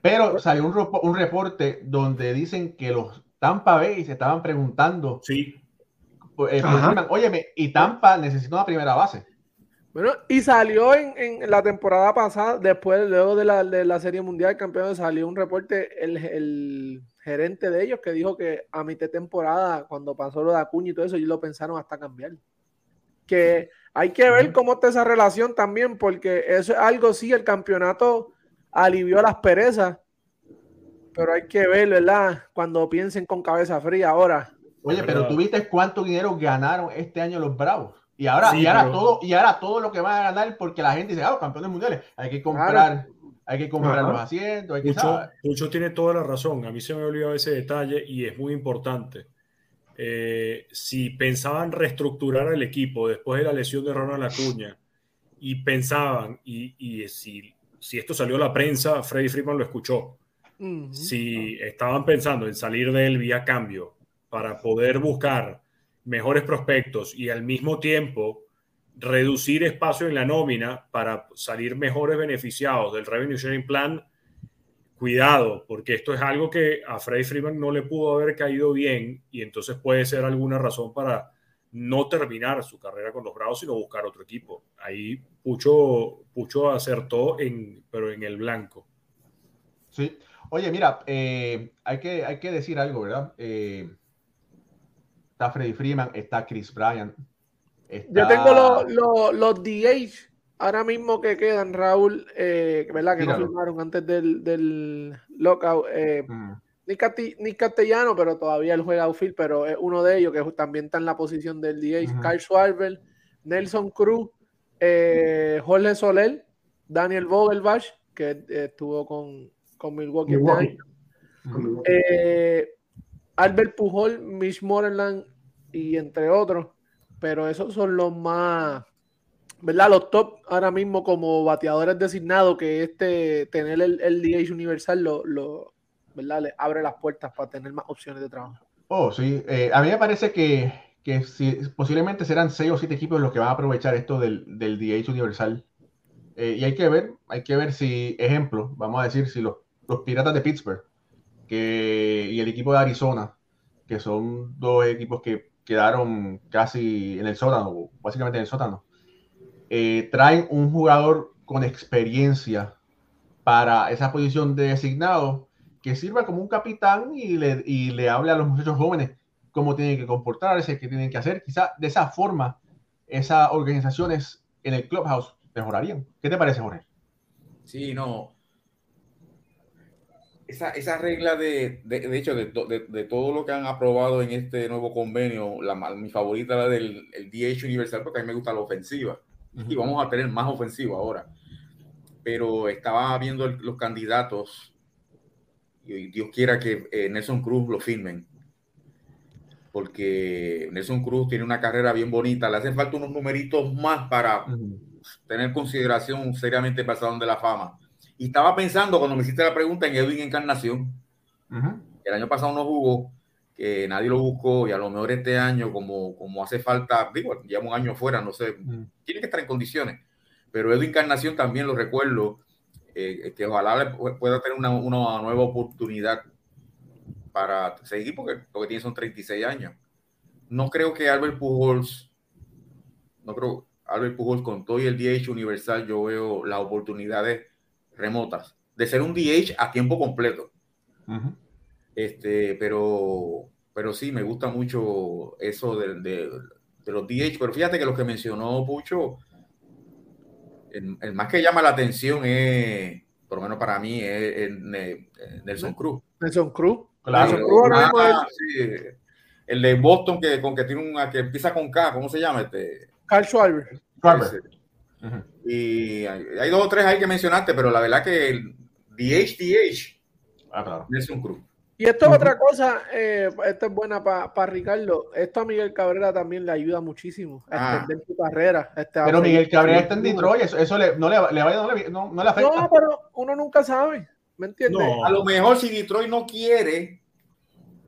Pero salió un, un reporte donde dicen que los Tampa Bay se estaban preguntando. Sí. Eh, óyeme, y Tampa necesita una primera base. Bueno, y salió en, la temporada pasada, después, luego de la, de la Serie Mundial de Campeones, salió un reporte, el, gerente de ellos que dijo que a mitad de temporada, cuando pasó lo de Acuña y todo eso, ellos lo pensaron hasta cambiar. Que hay que ver cómo está esa relación también, porque eso es algo, sí, el campeonato alivió las perezas, pero hay que ver, ¿verdad? Cuando piensen con cabeza fría ahora. Oye, pero tú viste cuánto dinero ganaron este año los Bravos. Y ahora, y ahora todo, y ahora todo lo que van a ganar porque la gente dice, ah, campeones mundiales, hay que comprar, hay que comprar los asientos, hay que Mucho, tiene toda la razón. A mí se me ha olvidado ese detalle y es muy importante. Eh, si pensaban reestructurar el equipo después de la lesión de Ronald Acuña y pensaban, y, y si, si esto salió a la prensa, Freddy Freeman lo escuchó si estaban pensando en salir de él vía cambio para poder buscar mejores prospectos y al mismo tiempo reducir espacio en la nómina para salir mejores beneficiados del Revenue Sharing Plan, cuidado, porque esto es algo que a Freddy Freeman no le pudo haber caído bien y entonces puede ser alguna razón para no terminar su carrera con los Bravos, sino buscar otro equipo. Ahí Pucho, Pucho acertó, en, pero en el blanco. Sí, Oye, mira, eh, hay, que, hay que decir algo, ¿verdad? Eh, está Freddy Freeman, está Chris Bryant. Yo tengo los, los, DH ahora mismo que quedan, Raúl, eh, ¿verdad? Que no firmaron antes del, del lockout. Mm. Ni, castellano, pero todavía él juega outfield, pero es uno de ellos que también está en la posición del DH. Kyle Schwarber, Nelson Cruz, Jorge Soler, Daniel Vogelbach, que estuvo con, con Milwaukee. Eh, Albert Pujol, Mitch Moreland y entre otros, pero esos son los más, ¿verdad? Los top ahora mismo como bateadores designados que este tener el, el DH universal lo, lo, ¿verdad? Le abre las puertas para tener más opciones de trabajo. Oh, sí. Eh, a mí me parece que, que si, posiblemente serán seis o siete equipos los que van a aprovechar esto del, del DH universal. Eh, y hay que ver, hay que ver si, ejemplo, vamos a decir, si los los Piratas de Pittsburgh que, y el equipo de Arizona, que son dos equipos que quedaron casi en el sótano, básicamente en el sótano, eh, traen un jugador con experiencia para esa posición de designado que sirva como un capitán y le, y le hable a los muchachos jóvenes cómo tienen que comportarse, qué tienen que hacer. Quizá de esa forma esas organizaciones en el clubhouse mejorarían. ¿Qué te parece, Jorge? Sí, no esa, esa regla de, de, hecho, de, de, todo lo que han aprobado en este nuevo convenio, la, mi favorita la del el DH universal, porque a mí me gusta la ofensiva. Y vamos a tener más ofensiva ahora. Pero estaba viendo los candidatos, y Dios quiera que eh, Nelson Cruz lo firmen. Porque Nelson Cruz tiene una carrera bien bonita. Le hacen falta unos numeritos más para tener consideración seriamente para el Salón de la Fama y estaba pensando cuando me hiciste la pregunta en Edwin Encarnación. El año pasado no jugó, que nadie lo buscó y a lo mejor este año, como, como hace falta, digo, lleva un año fuera, no sé, tiene que estar en condiciones. Pero Edwin Encarnación también lo recuerdo, eh, que ojalá pueda tener una, una, nueva oportunidad para seguir, porque lo que tiene son 36 años. No creo que Albert Pujols, no creo, Albert Pujols con todo y el DH universal, yo veo las oportunidades remotas, de ser un DH a tiempo completo. Este, pero, pero sí, me gusta mucho eso de, de, los DH, pero fíjate que lo que mencionó Pucho, el, más que llama la atención es, por lo menos para mí, es, Nelson Cruz. Nelson Cruz. Claro. Nelson Cruz Ah, sí. El de Boston que, con que tiene una que empieza con K, ¿cómo se llama? Este, Carl Schwarber. Y hay, hay dos o tres ahí que mencionaste, pero la verdad que el DH, Ah, claro. Nelson Cruz. Y esto es otra cosa, eh, esta es buena para Ricardo. Esto a Miguel Cabrera también le ayuda muchísimo a Ah. extender su carrera. Este, Pero Miguel Cabrera está en Detroit, eso, eso le, no, le, le vaya- no, le, no, no le afecta. No, pero uno nunca sabe. ¿Me entiendes? No. A lo mejor si Detroit no quiere,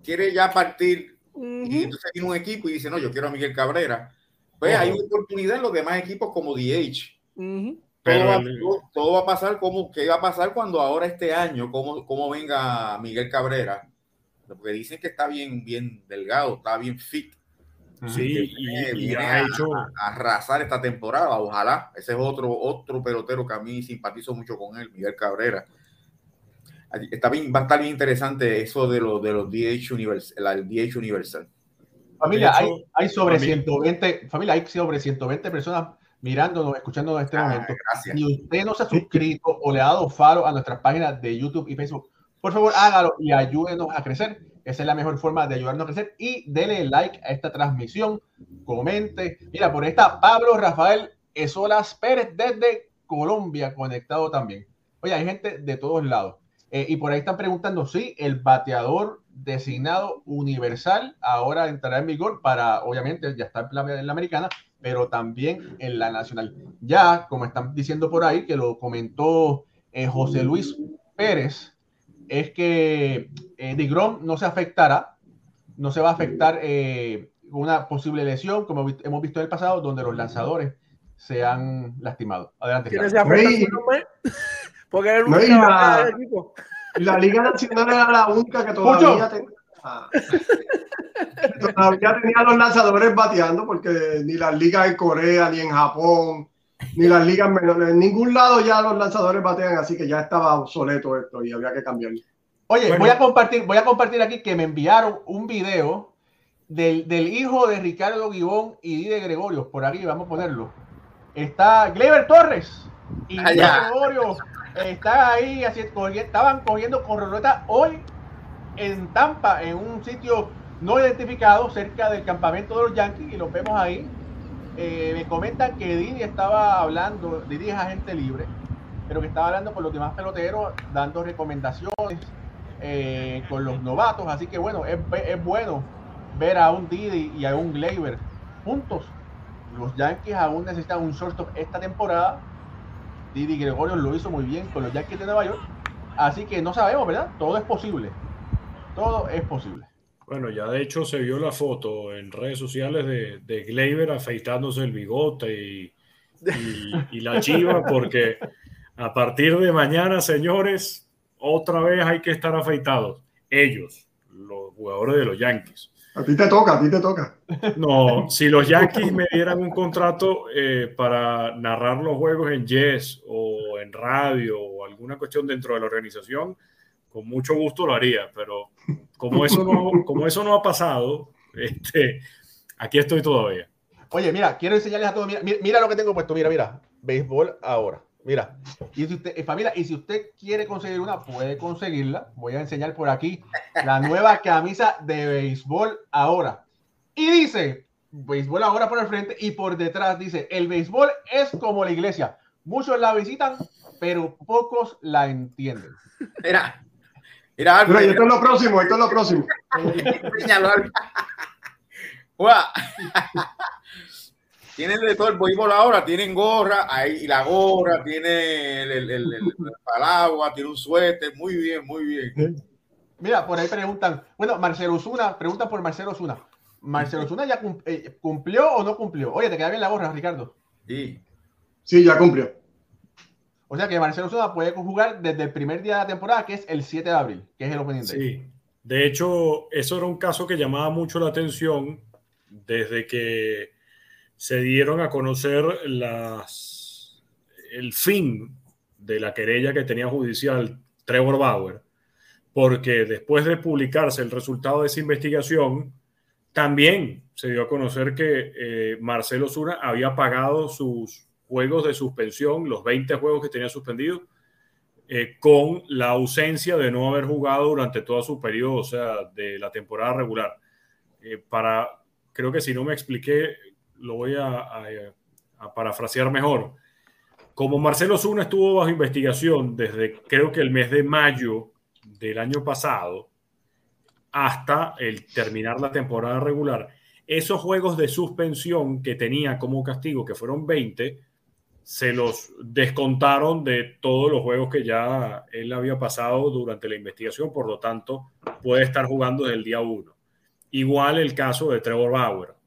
quiere ya partir Ujú. y entonces tiene un equipo y dice, no, yo quiero a Miguel Cabrera, pues hay una oportunidad en los demás equipos como DH. Ujú. Todo, Pero va, todo- todo va a pasar como qué va a pasar cuando ahora este año, cómo, cómo venga Miguel Cabrera, porque dicen que está bien, bien delgado, está bien fit, Sí, que y, viene- y viene ha a- hecho, a arrasar esta temporada, ojalá. Ese es otro, otro pelotero que a mí simpatizo mucho con él, Miguel Cabrera. Está bien, va a estar bien interesante eso de los de los DH Universal, el DH Universal. Familia, hecho, hay, hay sobre a mí- 120, familia, hay sobre 120 personas mirándonos, escuchándonos en este Ah, momento. gracias. Si usted no se ha suscrito o le ha dado follow a nuestras páginas de YouTube y Facebook, por favor hágalo y ayúdenos a crecer. Esa es la mejor forma de ayudarnos a crecer. Y dele like a esta transmisión, comente. Mira, por ahí está Pablo Rafael Esolas Pérez desde Colombia conectado también. Oye, hay gente de todos lados. Eh, y por ahí están preguntando si el bateador designado universal ahora entrará en vigor para, obviamente, ya está en la, en la americana, pero también en la nacional. Ya, como están diciendo por ahí, que lo comentó eh, José Luis Pérez, es que eh, DeGrom no se afectará, no se va a afectar eh, una posible lesión, como hemos visto en el pasado, donde los lanzadores se han lastimado. Adelante. ¿Quién Carlos. se afecta Oye, si no me- Porque él no, la- Liga Nacional era la única que todavía tenía, todavía tenía los lanzadores bateando, porque ni las ligas en Corea, ni en Japón, ni las ligas menores, en ningún lado ya los lanzadores batean, así que ya estaba obsoleto esto y había que cambiarlo. Oye, Bueno. voy a compartir, voy a compartir aquí que me enviaron un video del, del hijo de Ricardo Gibón y de Gregorio. Por aquí, vamos a ponerlo. Está Gleber Torres y Ah. Gregorio. Están ahí, así, estaban cogiendo corroleta hoy en Tampa, en un sitio no identificado, cerca del campamento de los Yankees, y los vemos ahí. Eh, me comentan que Didi estaba hablando, Didi es agente libre, pero que estaba hablando con los demás peloteros, dando recomendaciones eh, con los novatos. Así que bueno, es, es bueno ver a un Didi y a un Gleyber juntos. Los Yankees aún necesitan un shortstop esta temporada. Didi Gregorio lo hizo muy bien con los Yankees de Nueva York. Así que no sabemos, ¿verdad? Todo es posible. Todo es posible. bueno, ya de hecho se vio la foto en redes sociales de, de afeitándose el bigote y la chiva, porque a partir de mañana, señores, otra vez hay que estar afeitados. Ellos, los jugadores de los Yankees. A ti te toca, a ti te toca. No, si los Yankees me dieran un contrato eh, para narrar los juegos en Yes o en radio o alguna cuestión dentro de la organización, con mucho gusto lo haría, pero como eso no, como eso no ha pasado, este, aquí estoy todavía. Oye, mira, quiero enseñarles a todos. Mira, mira, mira lo que tengo puesto. Mira, mira. Béisbol ahora. Mira. Y si usted, eh, familia, y si usted quiere conseguir una, puede conseguirla. Voy a enseñar por aquí la nueva camisa de béisbol ahora. Y dice, béisbol ahora por el frente y por detrás dice, el béisbol es como la iglesia. Muchos la visitan, pero pocos la entienden. Mira, mira, Alfred, esto es lo próximo, esto es lo próximo. enséñalo. Tienen de todo el béisbol ahora, tienen gorra, ahí la gorra, tiene el, el, el, el paraguas, tiene un suéter, muy bien, muy bien. Mira, por ahí preguntan, bueno, Marcelo Osuna, preguntan por Marcelo Osuna. Marcelo Osuna ya cum- eh, cumplió o no cumplió. Oye, te queda bien la gorra, Ricardo. Sí. Sí, ya cumplió. O sea que Marcelo Osuna puede jugar desde el primer día de la temporada, que es el 7 de abril, que es el opening day. Sí, de hecho, eso era un caso que llamaba mucho la atención desde que se dieron a conocer el fin de la querella que tenía judicial Trevor Bauer, porque después de publicarse el resultado de esa investigación, también se dio a conocer que eh, Marcelo Zuna había pagado sus juegos de suspensión, los 20 juegos que tenía suspendidos, eh, con la ausencia de no haber jugado durante todo su periodo, o sea, de la temporada regular. Eh, para, creo que si no me expliqué, lo voy a, parafrasear mejor. Como Marcelo Zuna estuvo bajo investigación desde creo que el mes de mayo del año pasado hasta el terminar la temporada regular, esos juegos de suspensión que tenía como castigo, que fueron 20, se los descontaron de todos los juegos que ya él había pasado durante la investigación, por lo tanto puede estar jugando desde el día 1. Igual el caso de Trevor Bauer.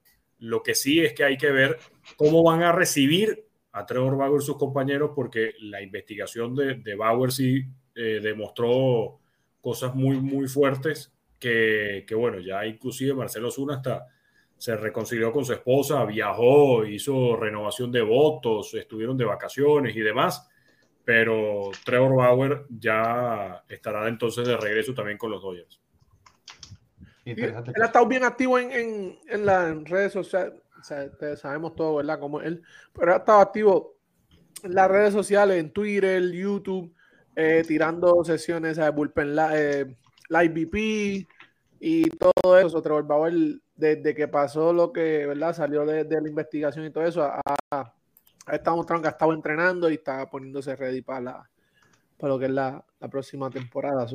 Lo que sí es que hay que ver cómo van a recibir a Trevor Bauer sus compañeros, porque la investigación de, Bauer sí eh, demostró cosas muy, muy fuertes que, que, bueno, ya inclusive Marcelo Zuna está se reconcilió con su esposa, viajó, hizo renovación de votos, estuvieron de vacaciones y demás, pero Trevor Bauer ya estará entonces de regreso también con los Dodgers. Él ha estado bien activo en, las redes sociales, sabemos todo, ¿verdad? Como él, pero ha estado activo en las redes sociales, en Twitter, YouTube, eh, tirando sesiones de Bullpen eh, Live VP y todo eso. Trevor Bauer desde que pasó lo que, ¿verdad? Salió de, la investigación y todo eso, ha, estado mostrando que ha estado entrenando y está poniéndose ready para, la, para lo que es la, próxima temporada.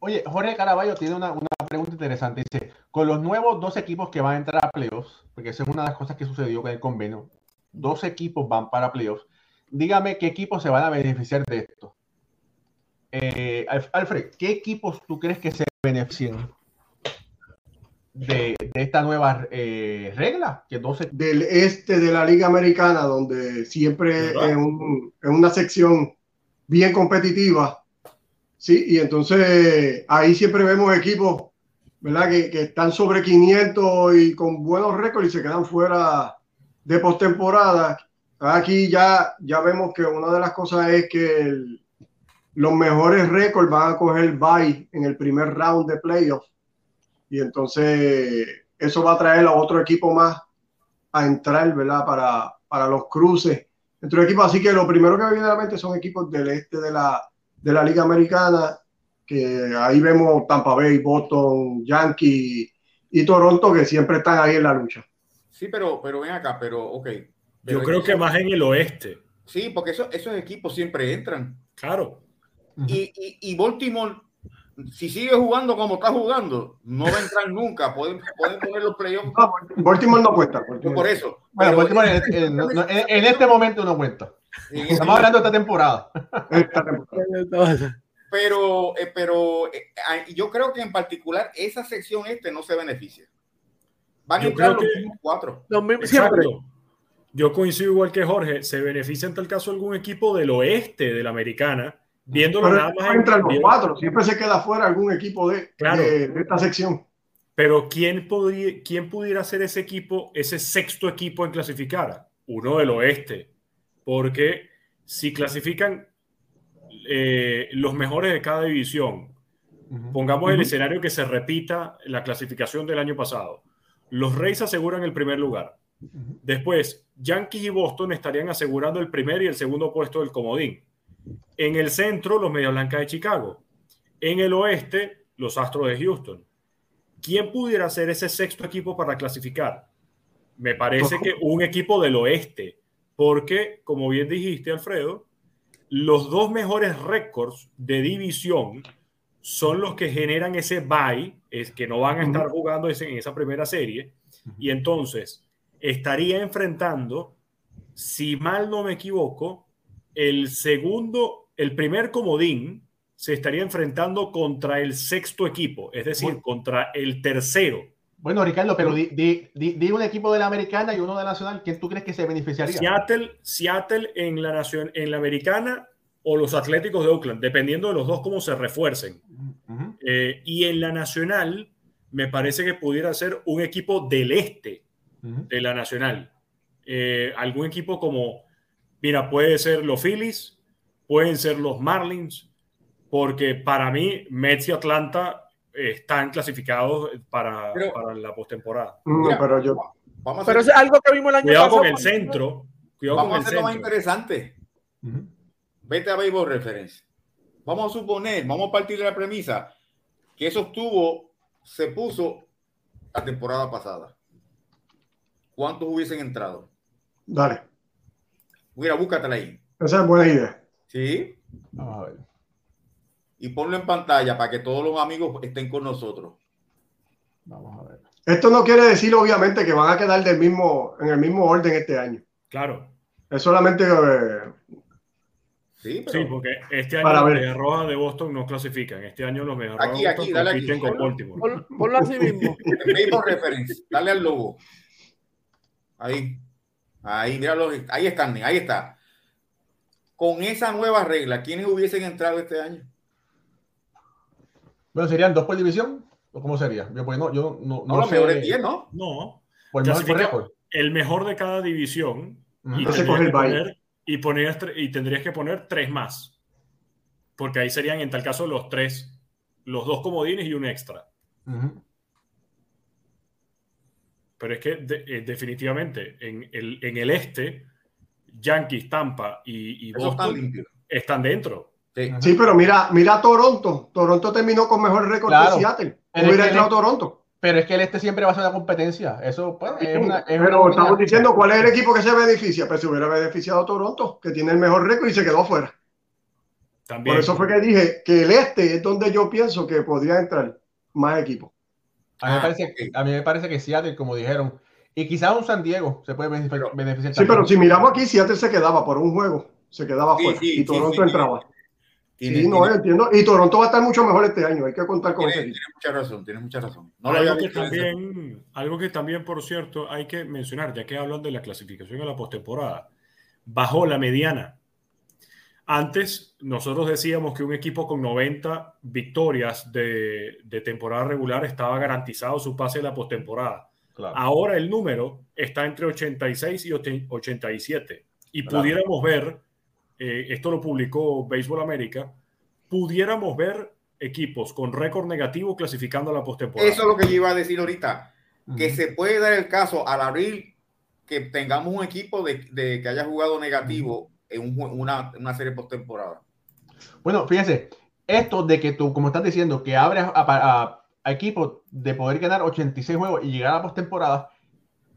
Oye, Jorge Caraballo tiene una, pregunta interesante. Dice, con los nuevos dos equipos que van a entrar a playoffs, porque esa es una de las cosas que sucedió con el convenio, dos equipos van para playoffs, dígame qué equipos se van a beneficiar de esto. Eh, Alfred, ¿qué equipos tú crees que se beneficien? de, esta nueva eh, regla que del este de la liga americana donde siempre es, una sección bien competitiva sí y entonces ahí siempre vemos equipos verdad que, que están sobre 500 y con buenos récords y se quedan fuera de postemporada aquí ya ya vemos que una de las cosas es que los mejores récords van a coger bye en el primer round de playoffs y entonces eso va a traer a otro equipo más a entrar, ¿verdad? Para, para los cruces entre equipos. Así que lo primero que me viene a la mente son equipos del este de la, de la Liga Americana, que ahí vemos Tampa Bay, Boston, Yankee y Toronto, que siempre están ahí en la lucha. Sí, pero, pero ven acá, pero ok. Yo creo que más en el oeste. Sí, porque esos equipos siempre entran. Claro. y, y, y Baltimore si sigue jugando como está jugando, no va a entrar nunca. Pueden, pueden poner los playoffs. No, Baltimore no cuesta. Por eso. Bueno, en, este momento no cuenta. Estamos hablando de esta temporada. Pero, eh, pero eh, yo creo que en particular esa sección este no se beneficia. Van a entrar los mismos cuatro. siempre. Yo coincido igual que Jorge. Se beneficia en tal caso algún equipo del oeste de la americana Viéndolo nada más. Los cuatro, siempre se queda fuera algún equipo de, de, esta sección. Pero ¿quién, podría, ¿quién pudiera ser ese equipo, ese sexto equipo en clasificar? Uno del oeste. Porque si clasifican eh, los mejores de cada división, pongamos el escenario que se repita la clasificación del año pasado. Los Reyes aseguran el primer lugar. Después, Yankees y Boston estarían asegurando el primer y el segundo puesto del comodín. En el centro, los Media Blancas de Chicago. En el oeste, los Astros de Houston. ¿Quién pudiera ser ese sexto equipo para clasificar? Me parece que un equipo del oeste, porque, como bien dijiste, Alfredo, los dos mejores récords de división son los que generan ese bye, es que no van a estar jugando en esa primera serie, y entonces estaría enfrentando, si mal no me equivoco, el segundo, el primer comodín se estaría enfrentando contra el sexto equipo, es decir, contra el tercero. Bueno, Ricardo, pero di, un equipo de la americana y uno de la nacional, ¿quién tú crees que se beneficiaría? Seattle, Seattle en la nación, en la americana o los Atléticos de Oakland, dependiendo de los dos cómo se refuercen. Eh, y en la nacional, me parece que pudiera ser un equipo del este de la nacional. Eh, algún equipo como Mira, puede ser los Phillies, pueden ser los Marlins, porque para mí Mets y Atlanta están clasificados para, para la postemporada. pero yo, vamos pero es algo que vimos el año cuidado Con el centro, cuidado vamos con el a hacer lo más interesante. Vete a Baseball Reference. vamos a suponer, vamos a partir de la premisa que eso estuvo, se puso la temporada pasada. ¿Cuántos hubiesen entrado? Dale. Mira, búscatela ahí. Esa es buena idea. Sí. Vamos a ver. Y ponlo en pantalla para que todos los amigos estén con nosotros. Vamos a ver. Esto no quiere decir, obviamente, que van a quedar del mismo, en el mismo orden este año. Claro. Es solamente eh, Sí, pero Sí, porque este año Para los. Mediarrojas de Boston no clasifican. Este año los Mediarrojas Aquí, de aquí, Boston dale aquí. compiten con Ponlo. Baltimore. Pon- Ponlo así mismo. Reference. Dale al logo. Ahí. Ahí, míralo. Ahí está, ahí está. Con esa nueva regla, ¿quiénes hubiesen entrado este año? Bueno, ¿serían dos por división? ¿O cómo sería? Yo, pues, no, yo no, No, no sé. 10, ¿no? No. Por el mejor. El mejor de cada división y, tendrías el poner, y, ponías y tendrías que poner tres más. Porque ahí serían, en tal caso, los tres, los dos comodines y un extra. Pero es que de- eh, definitivamente en el, en el este, Yankees, Tampa y, Boston están dentro. Sí. Sí, pero mira, mira Toronto. Toronto terminó con mejor récord Claro. que Seattle. Pero Hubiera es que entrado le- Toronto. Pero es que el este siempre va a ser una competencia. Eso pues, es una. es pero una- estamos diciendo cuál es el equipo que se beneficia. Pues se hubiera beneficiado Toronto, que tiene el mejor récord y se quedó fuera. También. Por eso fue que dije que el este es donde yo pienso que podría entrar más equipos. A mí, me Ah, parece, a mí me parece que Seattle, como dijeron, y quizás un San Diego se puede benefici- Pero- beneficiar. Sí, pero si miramos aquí, Seattle se quedaba por un juego, se quedaba Sí, fuera sí, y Toronto sí, entraba. Tiene, sí, no, tiene- entiendo. Y Toronto va a estar mucho mejor este año, hay que contar con tiene- ese equipo. tienes mucha razón, tienes mucha razón. No algo, que también, algo que también, por cierto, hay que mencionar, ya que hablan de la clasificación a la postemporada, bajó la mediana. Antes, nosotros decíamos que un equipo con 90 victorias de, de temporada regular estaba garantizado su pase a la postemporada. Claro. Ahora el número está entre 86 y 87. Y Claro. pudiéramos ver, eh, esto lo publicó Baseball América, pudiéramos ver equipos con récord negativo clasificando a la postemporada. Eso es lo que yo iba a decir ahorita. Que Ujú. se puede dar el caso al abril que tengamos un equipo de, de que haya jugado negativo en un una, una serie postemporada. Bueno, fíjense, esto de que tú, como estás diciendo, que abres a, a- a equipos de poder ganar 86 juegos y llegar a la postemporada,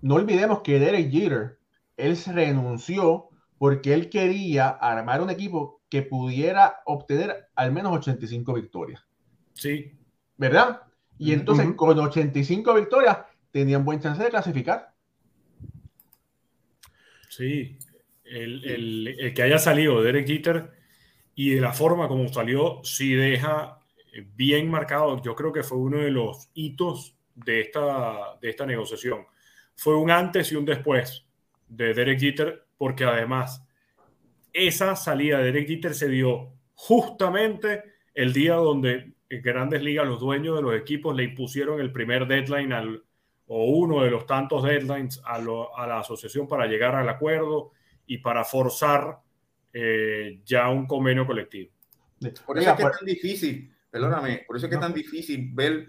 no olvidemos que Derek Jeter, él se renunció porque él quería armar un equipo que pudiera obtener al menos 85 victorias, Sí, ¿verdad? Y entonces con 85 victorias tenían buen chance de clasificar. sí. El, el- el que haya salido Derek Jeter y de la forma como salió, sí deja eh, bien marcado. Yo creo que fue uno de los hitos de esta, de esta negociación. Fue un antes y un después de Derek Jeter, porque además esa salida de Derek Jeter se dio justamente el día donde en Grandes Ligas los dueños de los equipos le impusieron el primer deadline al, o uno de los tantos deadlines a, lo- a la asociación para llegar al acuerdo y para forzar eh, ya un convenio colectivo. Por eso es que es tan difícil, perdóname, por eso es que es tan difícil ver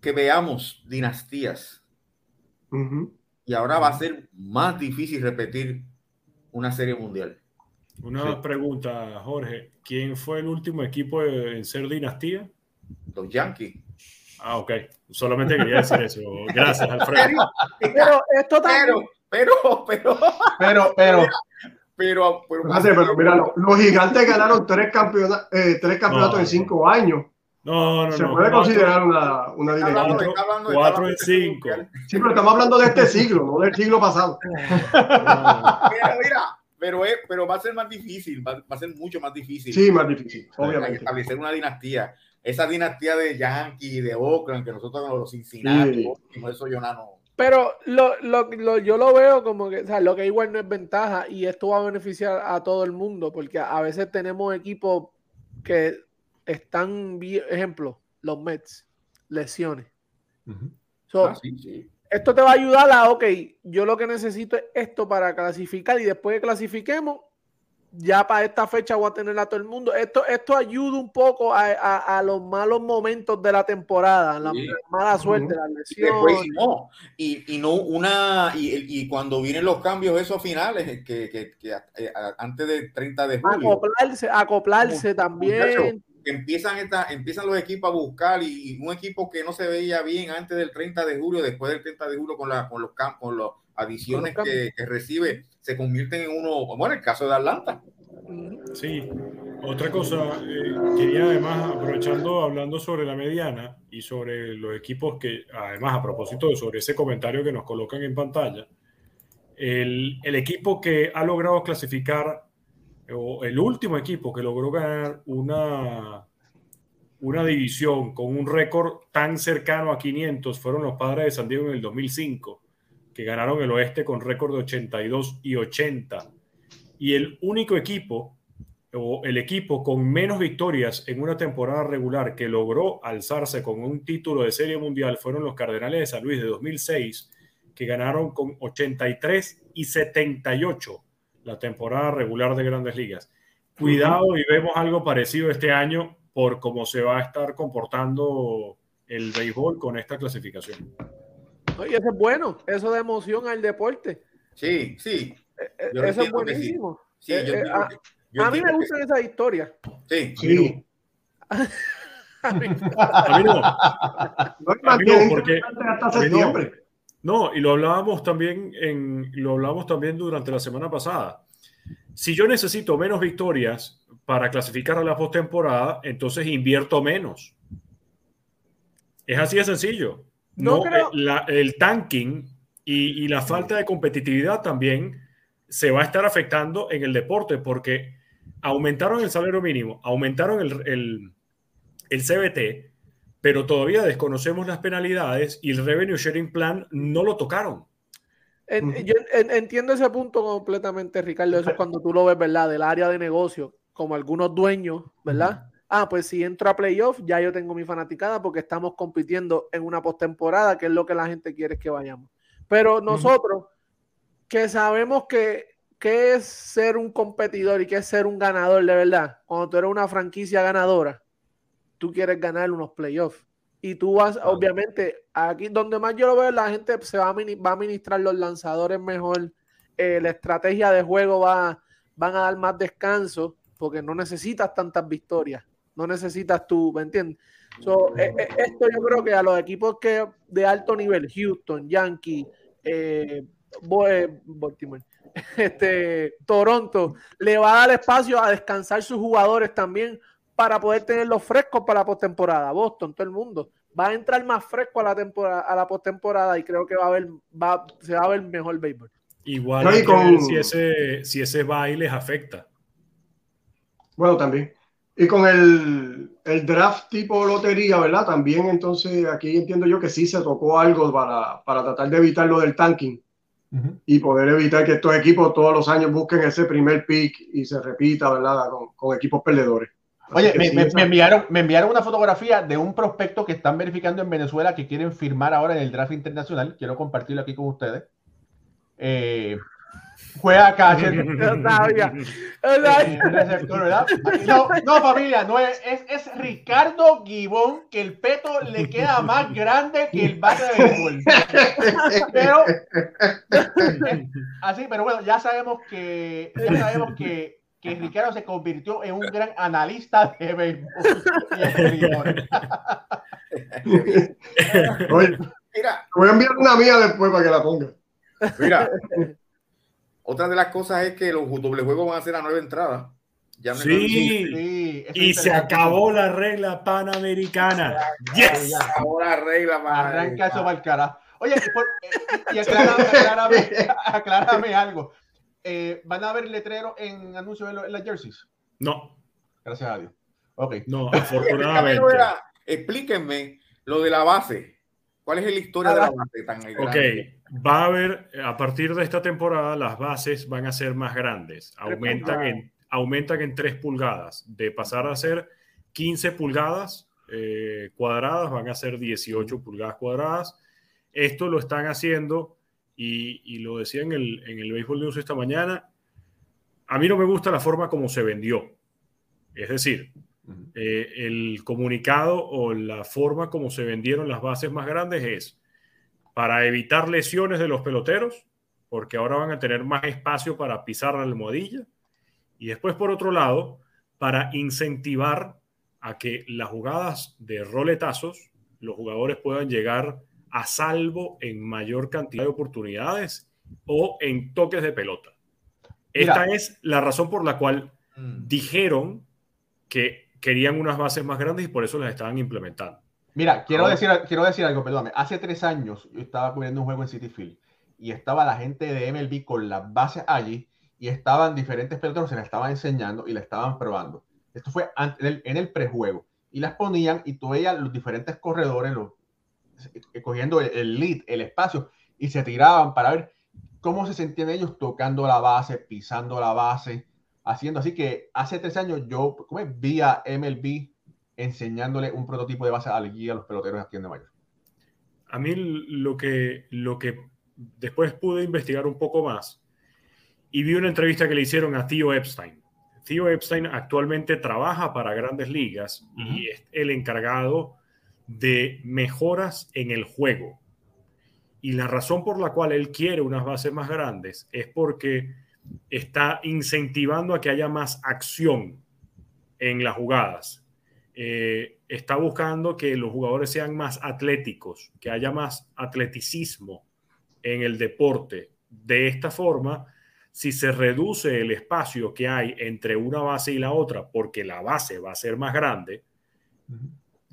que veamos dinastías. Ujú. Y ahora va a ser más difícil repetir una serie mundial. Una Sí. pregunta, Jorge. ¿Quién fue el último equipo en ser dinastía? Los Yankees. Ah, ok. Solamente quería decir eso. Gracias, Alfredo. Pero esto también. Pero, pero, pero, Pero, pero, pero, pero, Fíjate, pero mira, lo- los gigantes ganaron tres, campeona- eh, tres campeonatos No. en cinco años. No, no, Se no. puede cuatro- considerar una, una está hablando en de serie cinco. mundial. Sí, pero estamos hablando de este siglo, no del siglo pasado. Mira, mira, pero, es, pero va a ser más difícil, va, va a ser mucho más difícil. Sí, más difícil, Hay que obviamente. establecer una dinastía. Esa dinastía de Yankee, de Oakland, que nosotros los Cincinnati, Sí. Eso yo no. Pero lo, lo- lo- yo lo veo como que, o sea, lo que igual no es ventaja y esto va a beneficiar a todo el mundo, porque a veces tenemos equipos que están, ejemplo, los Mets, lesiones. So, Ah, sí, sí. Esto te va a ayudar a, ok, yo lo que necesito es esto para clasificar y después que clasifiquemos, ya para esta fecha voy a tener a todo el mundo. Esto, esto ayuda un poco a, los malos momentos de la temporada, la mala suerte, la lesión. Y, y, no una, y, cuando vienen los cambios esos finales, que, que, eh, antes del 30 de julio. Acoplarse, acoplarse también. Empiezan, esta, empiezan los equipos a buscar y, un equipo que no se veía bien antes del 30 de julio, después del 30 de julio con, la, con los campos, las adiciones que, que recibe se convierten en uno, bueno, el caso de Atlanta. Sí, otra cosa, eh, quería además, aprovechando, hablando sobre la mediana y sobre los equipos que, además, a propósito de sobre ese comentario que nos colocan en pantalla, el, el equipo que ha logrado clasificar, el último equipo que logró ganar una, una división con un récord tan cercano a 500 fueron los padres de San Diego en el 2005 que ganaron el oeste con récord de 82 y 80. Y el único equipo, o el equipo con menos victorias en una temporada regular que logró alzarse con un título de serie mundial fueron los Cardenales de San Luis de 2006, que ganaron con 83 y 78 la temporada regular de grandes ligas. Cuidado y vemos algo parecido este año por cómo se va a estar comportando el béisbol con esta clasificación. Y eso es bueno, eso da emoción al deporte. Sí, sí. Eh, eh, eso es buenísimo. Sí. Eh, a, mí me gustan esas historias. Sí, sí. a mí no. A mí no, porque, no, y lo hablábamos también en, lo hablábamos también durante la semana pasada. Si yo necesito menos victorias para clasificar a la postemporada, entonces invierto menos. Es así de sencillo. No, eh, el tanking y, la falta de competitividad también se va a estar afectando en el deporte porque aumentaron el salario mínimo, aumentaron el, el, CBT, pero todavía desconocemos las penalidades y el Revenue Sharing Plan no lo tocaron. yo entiendo ese punto completamente, Ricardo. Eso es cuando tú lo ves, ¿verdad? Del área de negocio, como algunos dueños, ¿verdad? ah, pues si entro a playoff, ya yo tengo mi fanaticada porque estamos compitiendo en una postemporada, que es lo que la gente quiere que vayamos. Pero nosotros, que sabemos que, que es ser un competidor y que es ser un ganador de verdad, cuando tú eres una franquicia ganadora, tú quieres ganar unos playoffs. Y tú vas, obviamente, aquí donde más yo lo veo, la gente se va a, va a administrar los lanzadores mejor, eh, la estrategia de juego va, van a dar más descanso porque no necesitas tantas victorias no necesitas tú, ¿me entiendes? Eh, eh, esto yo creo que a los equipos que de alto nivel, Houston, Yankee, eh, este, Toronto, le va a dar espacio a descansar sus jugadores también para poder tenerlos frescos para la postemporada. Boston, todo el mundo va a entrar más fresco a la temporada, a la postemporada y creo que va a haber, va, se va a ver mejor béisbol. Igual si ese, si ese baile les afecta. Bueno, también. Y con el, el, draft tipo lotería, ¿verdad? También entonces aquí entiendo yo que sí se tocó algo para, para tratar de evitar lo del tanking y poder evitar que estos equipos todos los años busquen ese primer pick y se repita, ¿verdad? Con, con equipos perdedores. Oye, me, me, enviaron, me enviaron una fotografía de un prospecto que están verificando en Venezuela que quieren firmar ahora en el draft internacional. Quiero compartirlo aquí con ustedes. Eh, juega catcher. No, no, familia, no es, es, Ricardo Gibón que el peto le queda más grande que el bate de béisbol. Pero así, pero bueno, ya sabemos que ya sabemos que, que Ricardo se convirtió en un gran analista de béisbol. Mira, voy a enviar una mía después para que la ponga. Mira, otra de las cosas es que los doble juegos van a ser a nueve entradas. Ya sí, y se acabó la regla panamericana. Yes. Se acabó la regla Arranca eso para el carajo. Oye, y aclárame, aclárame, algo. Eh, ¿Van a haber letrero en anuncios en, las jerseys? No. Gracias a Dios. Ok. No, afortunadamente. explíquenme lo de la base. ¿Cuál es la historia de la base tan grande? Ok, va a haber, a partir de esta temporada, las bases van a ser más grandes. Aumentan en, aumentan en 3 pulgadas. De pasar a ser 15 pulgadas eh, cuadradas, van a ser 18 pulgadas cuadradas. Esto lo están haciendo, y, lo decía en el, en el Baseball News esta mañana, a mí no me gusta la forma como se vendió. Es decir, eh, el comunicado o la forma como se vendieron las bases más grandes es para evitar lesiones de los peloteros, porque ahora van a tener más espacio para pisar la almohadilla. Y después, por otro lado, para incentivar a que las jugadas de roletazos, los jugadores puedan llegar a salvo en mayor cantidad de oportunidades o en toques de pelota. Esta es la razón por la cual mm. dijeron que querían unas bases más grandes y por eso las estaban implementando. Mira, quiero, decir, quiero decir algo, perdóname. Hace tres años yo estaba cubriendo un juego en City Field y estaba la gente de MLB con las bases allí y estaban diferentes peloteros, se las estaban enseñando y la estaban probando. Esto fue en el, prejuego. Y las ponían y tú veías los diferentes corredores los, cogiendo el lead, el espacio, y se tiraban para ver cómo se sentían ellos tocando la base, pisando la base, haciendo así que hace tres años yo vi a MLB enseñándole un prototipo de base al guía a los peloteros aquí en Nueva York. A mí lo que, lo que después pude investigar un poco más y vi una entrevista que le hicieron a Theo Epstein. Theo Epstein actualmente trabaja para grandes ligas y es el encargado de mejoras en el juego. Y la razón por la cual él quiere unas bases más grandes es porque está incentivando a que haya más acción en las jugadas. Eh, está buscando que los jugadores sean más atléticos, que haya más atleticismo en el deporte. De esta forma, si se reduce el espacio que hay entre una base y la otra, porque la base va a ser más grande,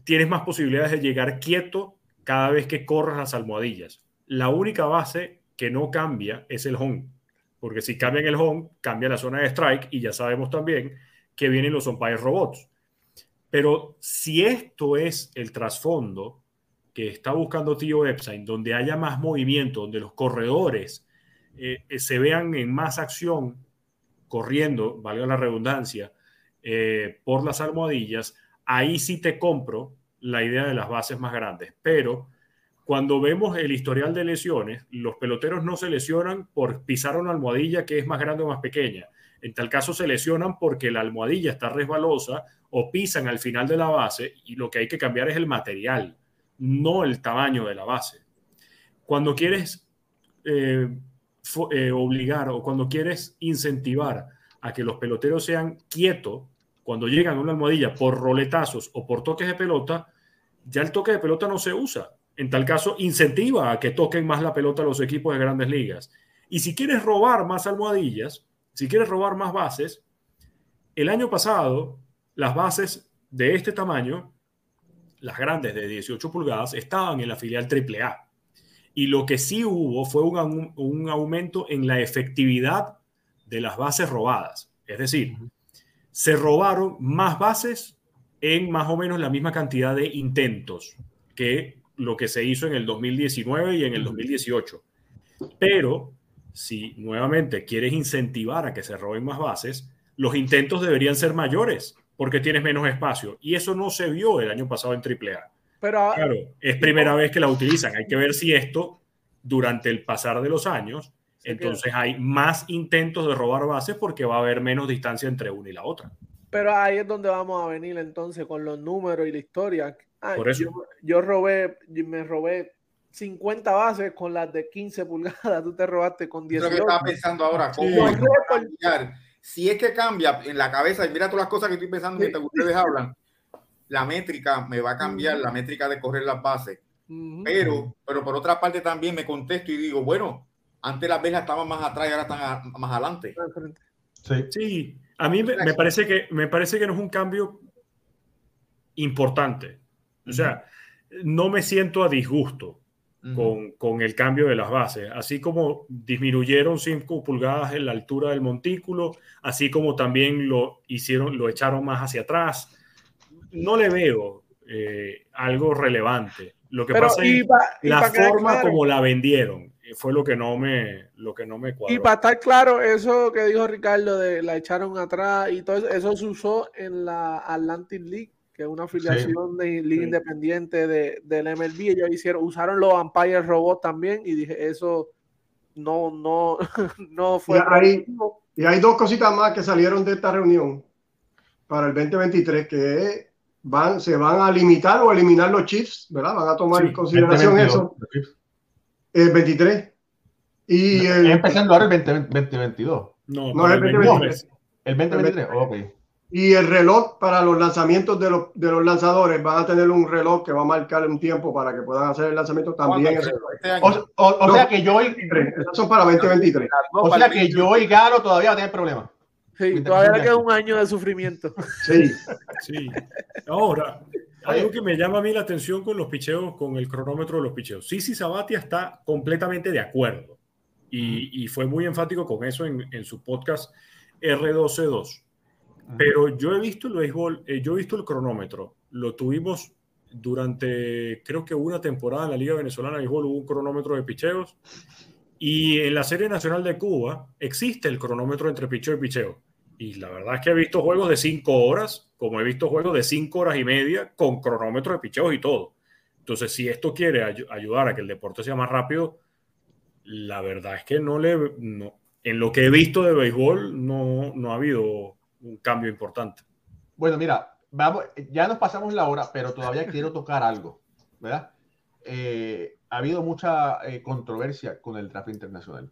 tienes más posibilidades de llegar quieto cada vez que corras las almohadillas. La única base que no cambia es el home, porque si cambian el home, cambia la zona de strike y ya sabemos también que vienen los umpires robots. Pero si esto es el trasfondo que está buscando Tío Epstein, donde haya más movimiento, donde los corredores eh, se vean en más acción, corriendo, valga la redundancia, eh, por las almohadillas, ahí sí te compro la idea de las bases más grandes. Pero cuando vemos el historial de lesiones, los peloteros no se lesionan por pisar una almohadilla que es más grande o más pequeña. En tal caso se lesionan porque la almohadilla está resbalosa o pisan al final de la base y lo que hay que cambiar es el material no el tamaño de la base. Cuando quieres eh, eh, obligar o cuando quieres incentivar a que los peloteros sean quietos cuando llegan una almohadilla por roletazos o por toques de pelota, ya el toque de pelota no se usa. En tal caso, incentiva a que toquen más la pelota los equipos de grandes ligas. Y si quieres robar más almohadillas, si quieres robar más bases, el año pasado las bases de este tamaño las grandes de 18 pulgadas, estaban en la filial AAA. Y lo que sí hubo fue un aumento en la efectividad de las bases robadas. Es decir, se robaron más bases en más o menos la misma cantidad de intentos que lo que se hizo en el 2019 y en el 2018. Pero si nuevamente quieres incentivar a que se roben más bases, los intentos deberían ser mayores porque tienes menos espacio. Y eso no se vio el año pasado en AAA. Pero, claro, es primera vez que la utilizan. Hay que ver si esto, durante el pasar de los años, entonces hay más intentos de robar bases porque va a haber menos distancia entre una y la otra. Pero ahí es donde vamos a venir entonces con los números y la historia. Por eso. Yo, robé, me robé 50 bases con las de 15 pulgadas, tú te robaste con 10. Lo que estaba pensando ahora, ¿cómo si es que cambia en la cabeza, y mira todas las cosas que estoy pensando mientras ustedes hablan, la métrica me va a cambiar, la métrica de correr las bases. Pero, pero por otra parte también me contesto y digo, bueno, antes las velas estaban más atrás y ahora están más adelante. Sí. sí, a mí me, parece que, me parece que no es un cambio importante. O sea, no me siento a disgusto con, el cambio de las bases, así como disminuyeron 5 pulgadas en la altura del montículo, así como también lo hicieron, lo echaron más hacia atrás. No le veo eh, algo relevante. Lo que pasa es la forma como la vendieron fue lo que no me lo que no me cuadró. Y para estar claro, eso que dijo Ricardo de la echaron atrás y todo eso, eso se usó en la Atlantic League que es una afiliación de Liga Independiente de, del MLB. Ellos hicieron, usaron los Empire Robots también y dije, eso no, no, no fue. Y hay dos cositas más que salieron de esta reunión para el 2023 que van, se van a limitar o eliminar los chips, ¿verdad? Van a tomar en consideración eso. El 23. Y el, empezando ahora el 2022. No, no el 2023. El 2023, ok. Y el reloj para los lanzamientos de los, de los lanzadores van a tener un reloj que va a marcar un tiempo para que puedan hacer el lanzamiento también. Este o, sea que yo y Esos son para 2023. O sea que yo y Galo todavía va a tener problemas. Sí, todavía queda un año de sufrimiento. Sí. sí. Ahora, algo que me llama a mí la atención con los picheos, con el cronómetro de los picheos. sí Sabatia está completamente de acuerdo y, y fue muy enfático con eso en, en su podcast R12.2. Pero yo he visto el béisbol, eh, yo he visto el cronómetro. Lo tuvimos durante, creo que una temporada en la Liga Venezolana de Béisbol hubo un cronómetro de picheos. Y en la Serie Nacional de Cuba existe el cronómetro entre picheo y picheo. Y la verdad es que he visto juegos de cinco horas, como he visto juegos de cinco horas y media con cronómetro de picheos y todo. Entonces, si esto quiere ayudar a que el deporte sea más rápido, la verdad es que no le. en lo que he visto de béisbol, no, no ha habido un cambio importante. Bueno, mira, vamos, ya nos pasamos la hora, pero todavía quiero tocar algo, ¿verdad? Eh, ha habido mucha eh, controversia con el draft internacional,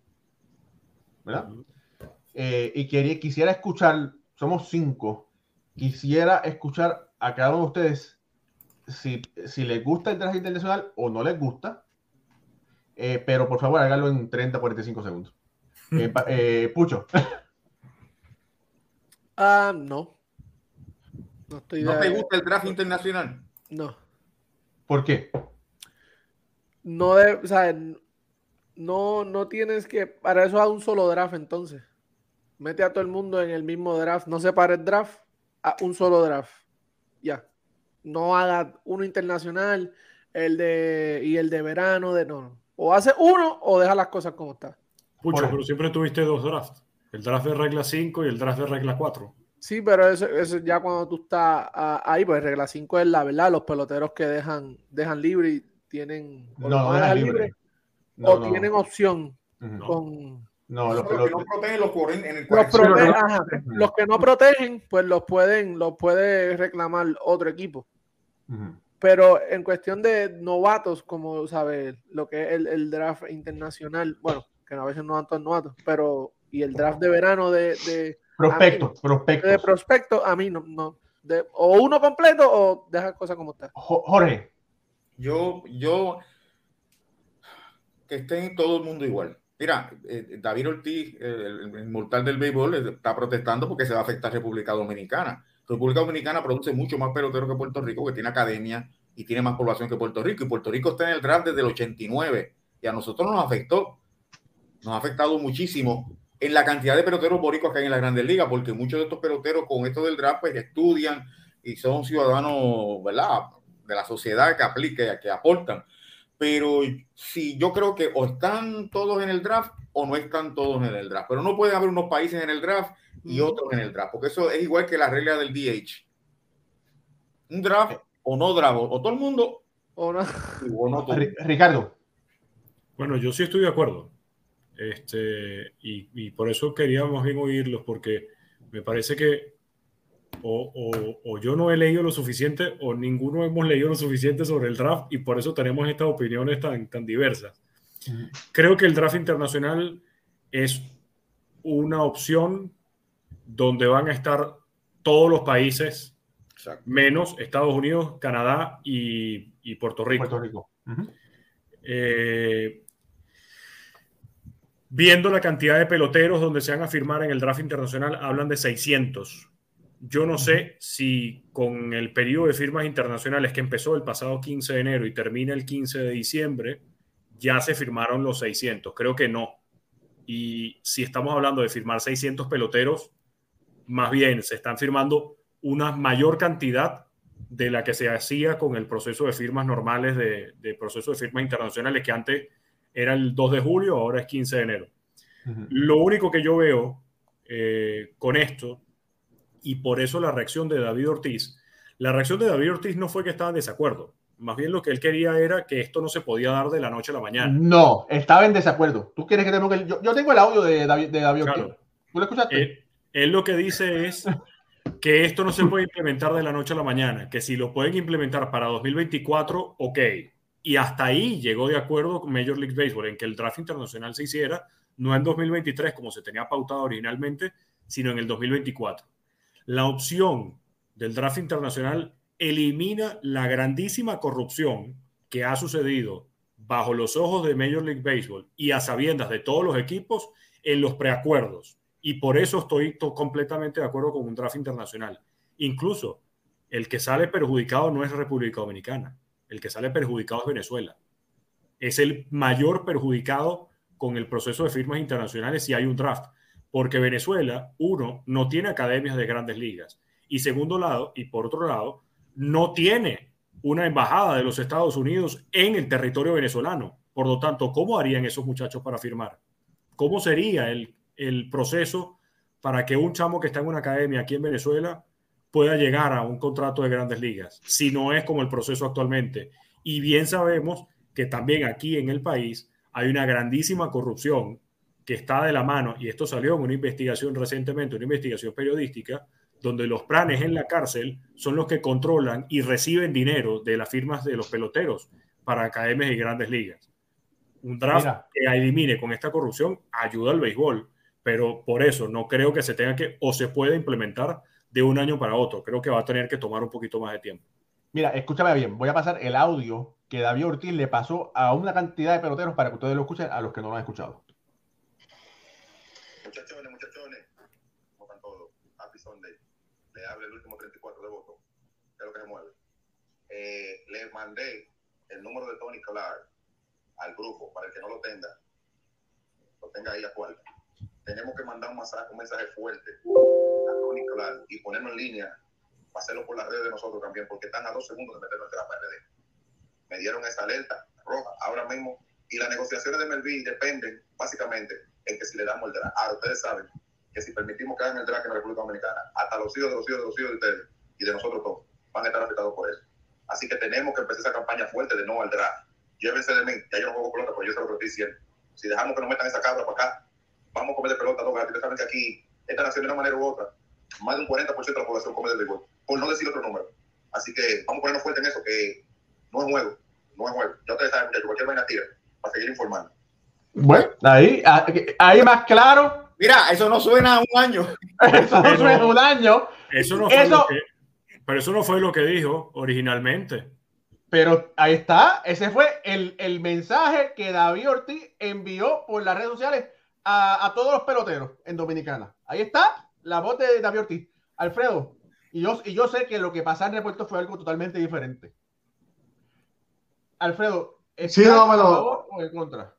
¿verdad? Eh, y quería, quisiera escuchar, somos cinco, quisiera escuchar a cada uno de ustedes si, si les gusta el draft internacional o no les gusta, pero por favor háganlo en 30, 45 segundos. Pucho. Ah, no. No, estoy ¿No te gusta el draft internacional? No. ¿Por qué? No, o sea, no, no tienes que. Para eso a un solo draft, entonces. Mete a todo el mundo en el mismo draft. No separe el draft a un solo draft. Ya. No haga uno internacional el de y el de verano. De, no. O hace uno o deja las cosas como están. Pucho, pero siempre tuviste dos drafts. El draft de regla 5 y el draft de regla 4. Sí, pero eso, eso ya cuando tú estás ah, ahí, pues regla 5 es la verdad, los peloteros que dejan, dejan libre y tienen no, no dejan libre. o tienen opción con no, los, que no protegen los en el los, protegen, los que no protegen, pues los pueden, los puede reclamar otro equipo. Pero en cuestión de novatos, como sabes, lo que es el, el, draft internacional, bueno, que a veces no van todos novatos, pero y el draft de verano de, de prospecto, prospecto. De prospecto, a mí no, no de, o uno completo o deja cosas como está. Jorge. Yo, yo, que estén todo el mundo igual. Mira, eh, David Ortiz, el, mortal del béisbol, está protestando porque se va a afectar República Dominicana. República Dominicana produce mucho más peloteros que Puerto Rico, que tiene academia y tiene más población que Puerto Rico. Y Puerto Rico está en el draft desde el 89 y a nosotros nos afectó. Nos ha afectado muchísimo en la cantidad de peloteros boricos que hay en la Grandes Ligas, porque muchos de estos peloteros con esto del draft pues, estudian y son ciudadanos, ¿verdad? De la sociedad que aplique, que aportan. Pero si yo creo que o están todos en el draft o no están todos en el draft. Pero no puede haber unos países en el draft y otros en el draft, porque eso es igual que la regla del DH. Un draft o no draft, o todo el mundo o no. O no Ricardo. Bueno, yo sí estoy de acuerdo. Este, y, por eso queríamos bien oírlos, porque me parece que o, yo no he leído lo suficiente o ninguno hemos leído lo suficiente sobre el draft y por eso tenemos estas opiniones tan, tan diversas. Creo que el draft internacional es una opción donde van a estar todos los países, menos Estados Unidos, Canadá y, Puerto Rico. Puerto Rico viendo la cantidad de peloteros donde se van a firmar en el draft internacional, hablan de 600. Yo no sé si con el periodo de firmas internacionales que empezó el pasado 15 de enero y termina el 15 de diciembre, ya se firmaron los 600. Creo que no. Y si estamos hablando de firmar 600 peloteros, más bien se están firmando una mayor cantidad de la que se hacía con el proceso de firmas normales de, de proceso de firmas internacionales que antes era el 2 de julio, ahora es 15 de enero. Lo único que yo veo eh, con esto, y por eso la reacción de David Ortiz, la reacción de David Ortiz no fue que estaba en desacuerdo, más bien lo que él quería era que esto no se podía dar de la noche a la mañana. No, estaba en desacuerdo. ¿Tú quieres que tenga el... yo, yo, tengo el audio de David, de David Ortiz. ¿Tú lo escuchaste? Él, él lo que dice es que esto no se puede implementar de la noche a la mañana, que si lo pueden implementar para 2024, ok. Y hasta ahí llegó de acuerdo con Major League Baseball en que el draft internacional se hiciera no en 2023 como se tenía pautado originalmente, sino en el 2024. La opción del draft internacional elimina la grandísima corrupción que ha sucedido bajo los ojos de Major League Baseball y a sabiendas de todos los equipos en los preacuerdos. Y por eso estoy completamente de acuerdo con un draft internacional. Incluso el que sale perjudicado no es República Dominicana, el que sale perjudicado es Venezuela. Es el mayor perjudicado con el proceso de firmas internacionales si hay un draft, porque Venezuela, uno, no tiene academias de grandes ligas y segundo lado, y por otro lado, no tiene una embajada de los Estados Unidos en el territorio venezolano. Por lo tanto, ¿cómo harían esos muchachos para firmar? ¿Cómo sería el, el proceso para que un chamo que está en una academia aquí en Venezuela pueda llegar a un contrato de grandes ligas, si no es como el proceso actualmente? Y bien sabemos que también aquí en el país hay una grandísima corrupción que está de la mano, y esto salió en una investigación recientemente, una investigación periodística, donde los planes en la cárcel son los que controlan y reciben dinero de las firmas de los peloteros para academias y grandes ligas. Un draft que elimine con esta corrupción ayuda al béisbol, pero por eso no creo que se tenga que o se pueda implementar de un año para otro. Creo que va a tener que tomar un poquito más de tiempo. Mira, escúchame bien, voy a pasar el audio que David Ortiz le pasó a una cantidad de peloteros para que ustedes lo escuchen a los que no lo han escuchado. Muchachones, muchachones, ¿cómo están todos? Happy Sunday. Le habla el último 34 de votos. ¿Qué es lo que se mueve? Eh, le mandé el número de Tony Clark al grupo para el que no lo tenga, lo tenga ahí a cual. Tenemos que mandar un mensaje, un mensaje fuerte a Tony Clark y ponerlo en línea, hacerlo por las redes de nosotros también, porque están a dos segundos de meternos entre la PRD me dieron esa alerta roja ahora mismo. Y las negociaciones de Melvin dependen básicamente en que si le damos el draft. Ahora ustedes saben que si permitimos que hagan el draft en la República Dominicana, hasta los hijos de los hijos de los hijos de ustedes y de nosotros todos van a estar afectados por eso. Así que tenemos que empezar esa campaña fuerte de no al draft. Llévense de mí, ya yo no juego pelota, pero yo sé lo estoy diciendo. Si dejamos que nos metan esa cabra para acá, vamos a comer de pelota dos saben que aquí, esta nación de una manera u otra, más de un 40% de la población come de béisbol, por no decir otro número. Así que vamos a ponernos fuerte en eso, que no es juego no es juego. Ya ustedes saben, muchachos, cualquier vaina tira para seguir informando. Bueno, ahí, ah, ahí más claro. Mira, eso no suena a un año. eso no suena a un año. Eso no fue lo que, pero eso no fue lo que dijo originalmente. Pero ahí está, ese fue el, el mensaje que David Ortiz envió por las redes sociales a, a, todos los peloteros en Dominicana. Ahí está la voz de David Ortiz. Alfredo, y yo, y yo sé que lo que pasó en Repuerto fue algo totalmente diferente. Alfredo, ¿es sí, no, bueno, o en contra?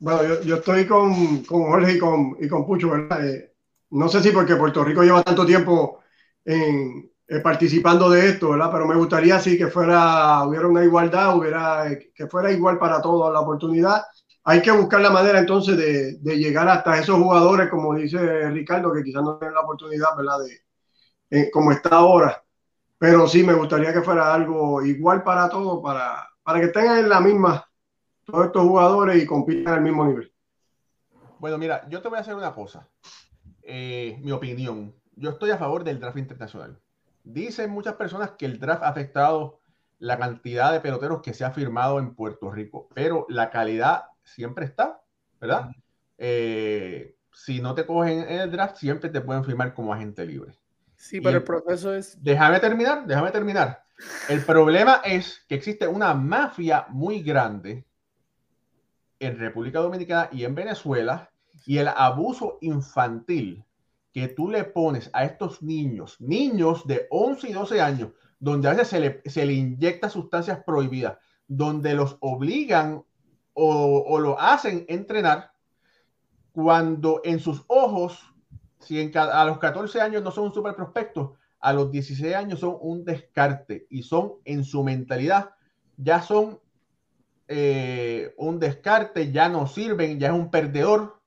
Bueno, yo, yo estoy con, con, Jorge y con, y con Pucho, ¿verdad? Eh, no sé si porque Puerto Rico lleva tanto tiempo en, eh, participando de esto, ¿verdad? Pero me gustaría sí que fuera, hubiera una igualdad, hubiera, eh, que fuera igual para todos la oportunidad. Hay que buscar la manera entonces de, de, llegar hasta esos jugadores, como dice Ricardo, que quizás no tienen la oportunidad, ¿verdad? De, como está ahora. Pero sí, me gustaría que fuera algo igual para todos, para, para que tengan en la misma todos estos jugadores y compitan al mismo nivel. Bueno, mira, yo te voy a hacer una cosa. Eh, mi opinión. Yo estoy a favor del draft internacional. Dicen muchas personas que el draft ha afectado la cantidad de peloteros que se ha firmado en Puerto Rico, pero la calidad siempre está, ¿verdad? Eh, si no te cogen en el draft, siempre te pueden firmar como agente libre. Sí, pero el, el proceso es... Déjame terminar, déjame terminar. El problema es que existe una mafia muy grande en República Dominicana y en Venezuela y el abuso infantil que tú le pones a estos niños, niños de 11 y 12 años, donde a veces se le, inyecta sustancias prohibidas, donde los obligan o, lo hacen entrenar, cuando en sus ojos, si a los 14 años no son un super a los 16 años son un descarte y son en su mentalidad, ya son eh, un descarte, ya no sirven, ya es un perdedor.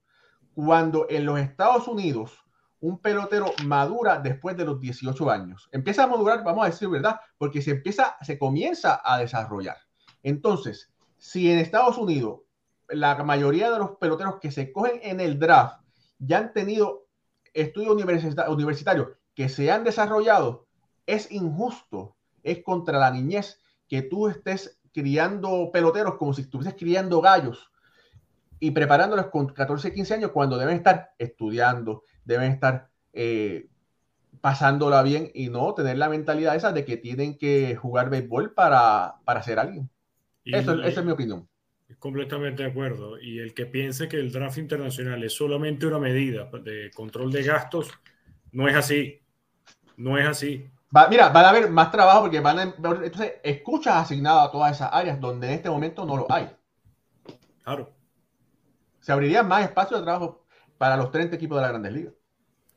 Cuando en los Estados Unidos un pelotero madura después de los 18 años, empieza a madurar, vamos a decir verdad, porque se empieza, se comienza a desarrollar. Entonces, si en Estados Unidos la mayoría de los peloteros que se cogen en el draft ya han tenido estudios universitarios que se han desarrollado, es injusto, es contra la niñez que tú estés criando peloteros como si estuvieses criando gallos y preparándolos con 14, 15 años cuando deben estar estudiando, deben estar eh, pasándola bien y no tener la mentalidad esa de que tienen que jugar béisbol para, para ser alguien. Eso, esa es mi opinión. Completamente de acuerdo. Y el que piense que el draft internacional es solamente una medida de control de gastos, no es así. No es así. mira, van a haber más trabajo porque van a entonces escuchas asignadas a todas esas áreas donde en este momento no lo hay. Claro. Se abriría más espacio de trabajo para los 30 equipos de la Grandes Ligas.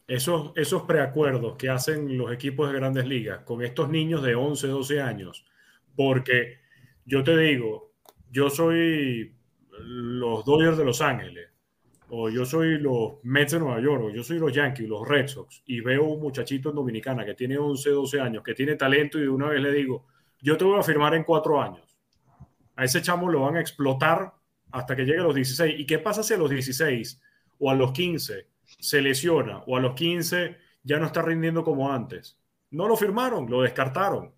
Esos, esos preacuerdos que hacen los equipos de Grandes Ligas con estos niños de 11, 12 años, porque yo te digo, yo soy los Dodgers de Los Ángeles, o yo soy los Mets de Nueva York, o yo soy los Yankees, los Red Sox, y veo un muchachito en Dominicana que tiene 11, 12 años, que tiene talento, y de una vez le digo, yo te voy a firmar en cuatro años. A ese chamo lo van a explotar hasta que llegue a los 16. ¿Y qué pasa si a los 16 o a los 15 se lesiona o a los 15 ya no está rindiendo como antes? No lo firmaron, lo descartaron.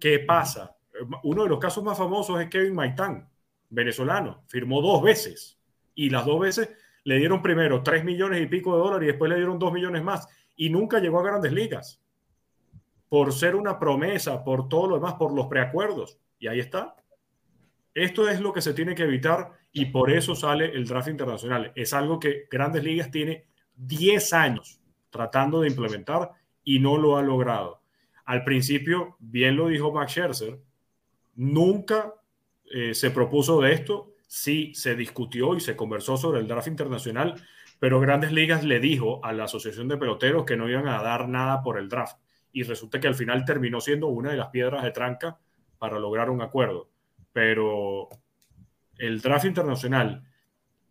¿Qué pasa? Uno de los casos más famosos es Kevin Maitán, venezolano. Firmó dos veces y las dos veces le dieron primero 3 millones y pico de dólares y después le dieron 2 millones más y nunca llegó a grandes ligas por ser una promesa, por todo lo demás, por los preacuerdos. Y ahí está. Esto es lo que se tiene que evitar y por eso sale el draft internacional. Es algo que Grandes Ligas tiene 10 años tratando de implementar y no lo ha logrado. Al principio, bien lo dijo Max Scherzer, nunca eh, se propuso de esto, sí se discutió y se conversó sobre el draft internacional, pero Grandes Ligas le dijo a la Asociación de Peloteros que no iban a dar nada por el draft. Y resulta que al final terminó siendo una de las piedras de tranca para lograr un acuerdo. Pero el draft internacional,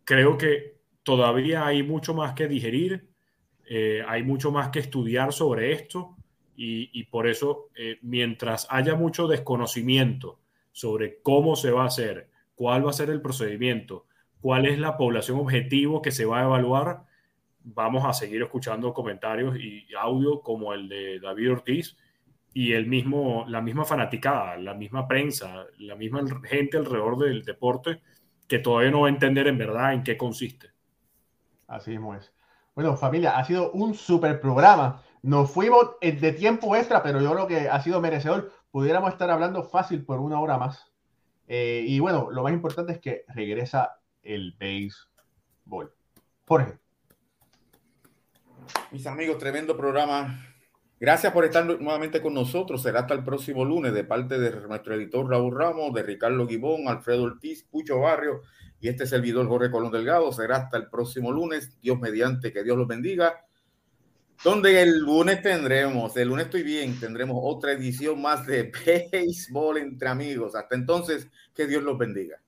creo que todavía hay mucho más que digerir, eh, hay mucho más que estudiar sobre esto y, por eso, eh, mientras haya mucho desconocimiento sobre cómo se va a hacer, cuál va a ser el procedimiento, cuál es la población objetivo que se va a evaluar, vamos a seguir escuchando comentarios y audio como el de David Ortiz y el mismo, la misma fanaticada, la misma prensa, la misma gente alrededor del deporte que todavía no va a entender en verdad en qué consiste. Así mismo es. Bueno, familia, ha sido un super programa. Nos fuimos de tiempo extra, pero yo creo que ha sido merecedor. Pudiéramos estar hablando fácil por una hora más. Eh, y bueno, lo más importante es que regresa el béisbol. Jorge. Mis amigos, tremendo programa Gracias por estar nuevamente con nosotros. Será hasta el próximo lunes de parte de nuestro editor Raúl Ramos, de Ricardo Guibón, Alfredo Ortiz, Pucho Barrio y este servidor Jorge Colón Delgado. Será hasta el próximo lunes. Dios mediante, que Dios los bendiga. Donde el lunes tendremos, el lunes estoy bien, tendremos otra edición más de béisbol entre amigos. Hasta entonces, que Dios los bendiga.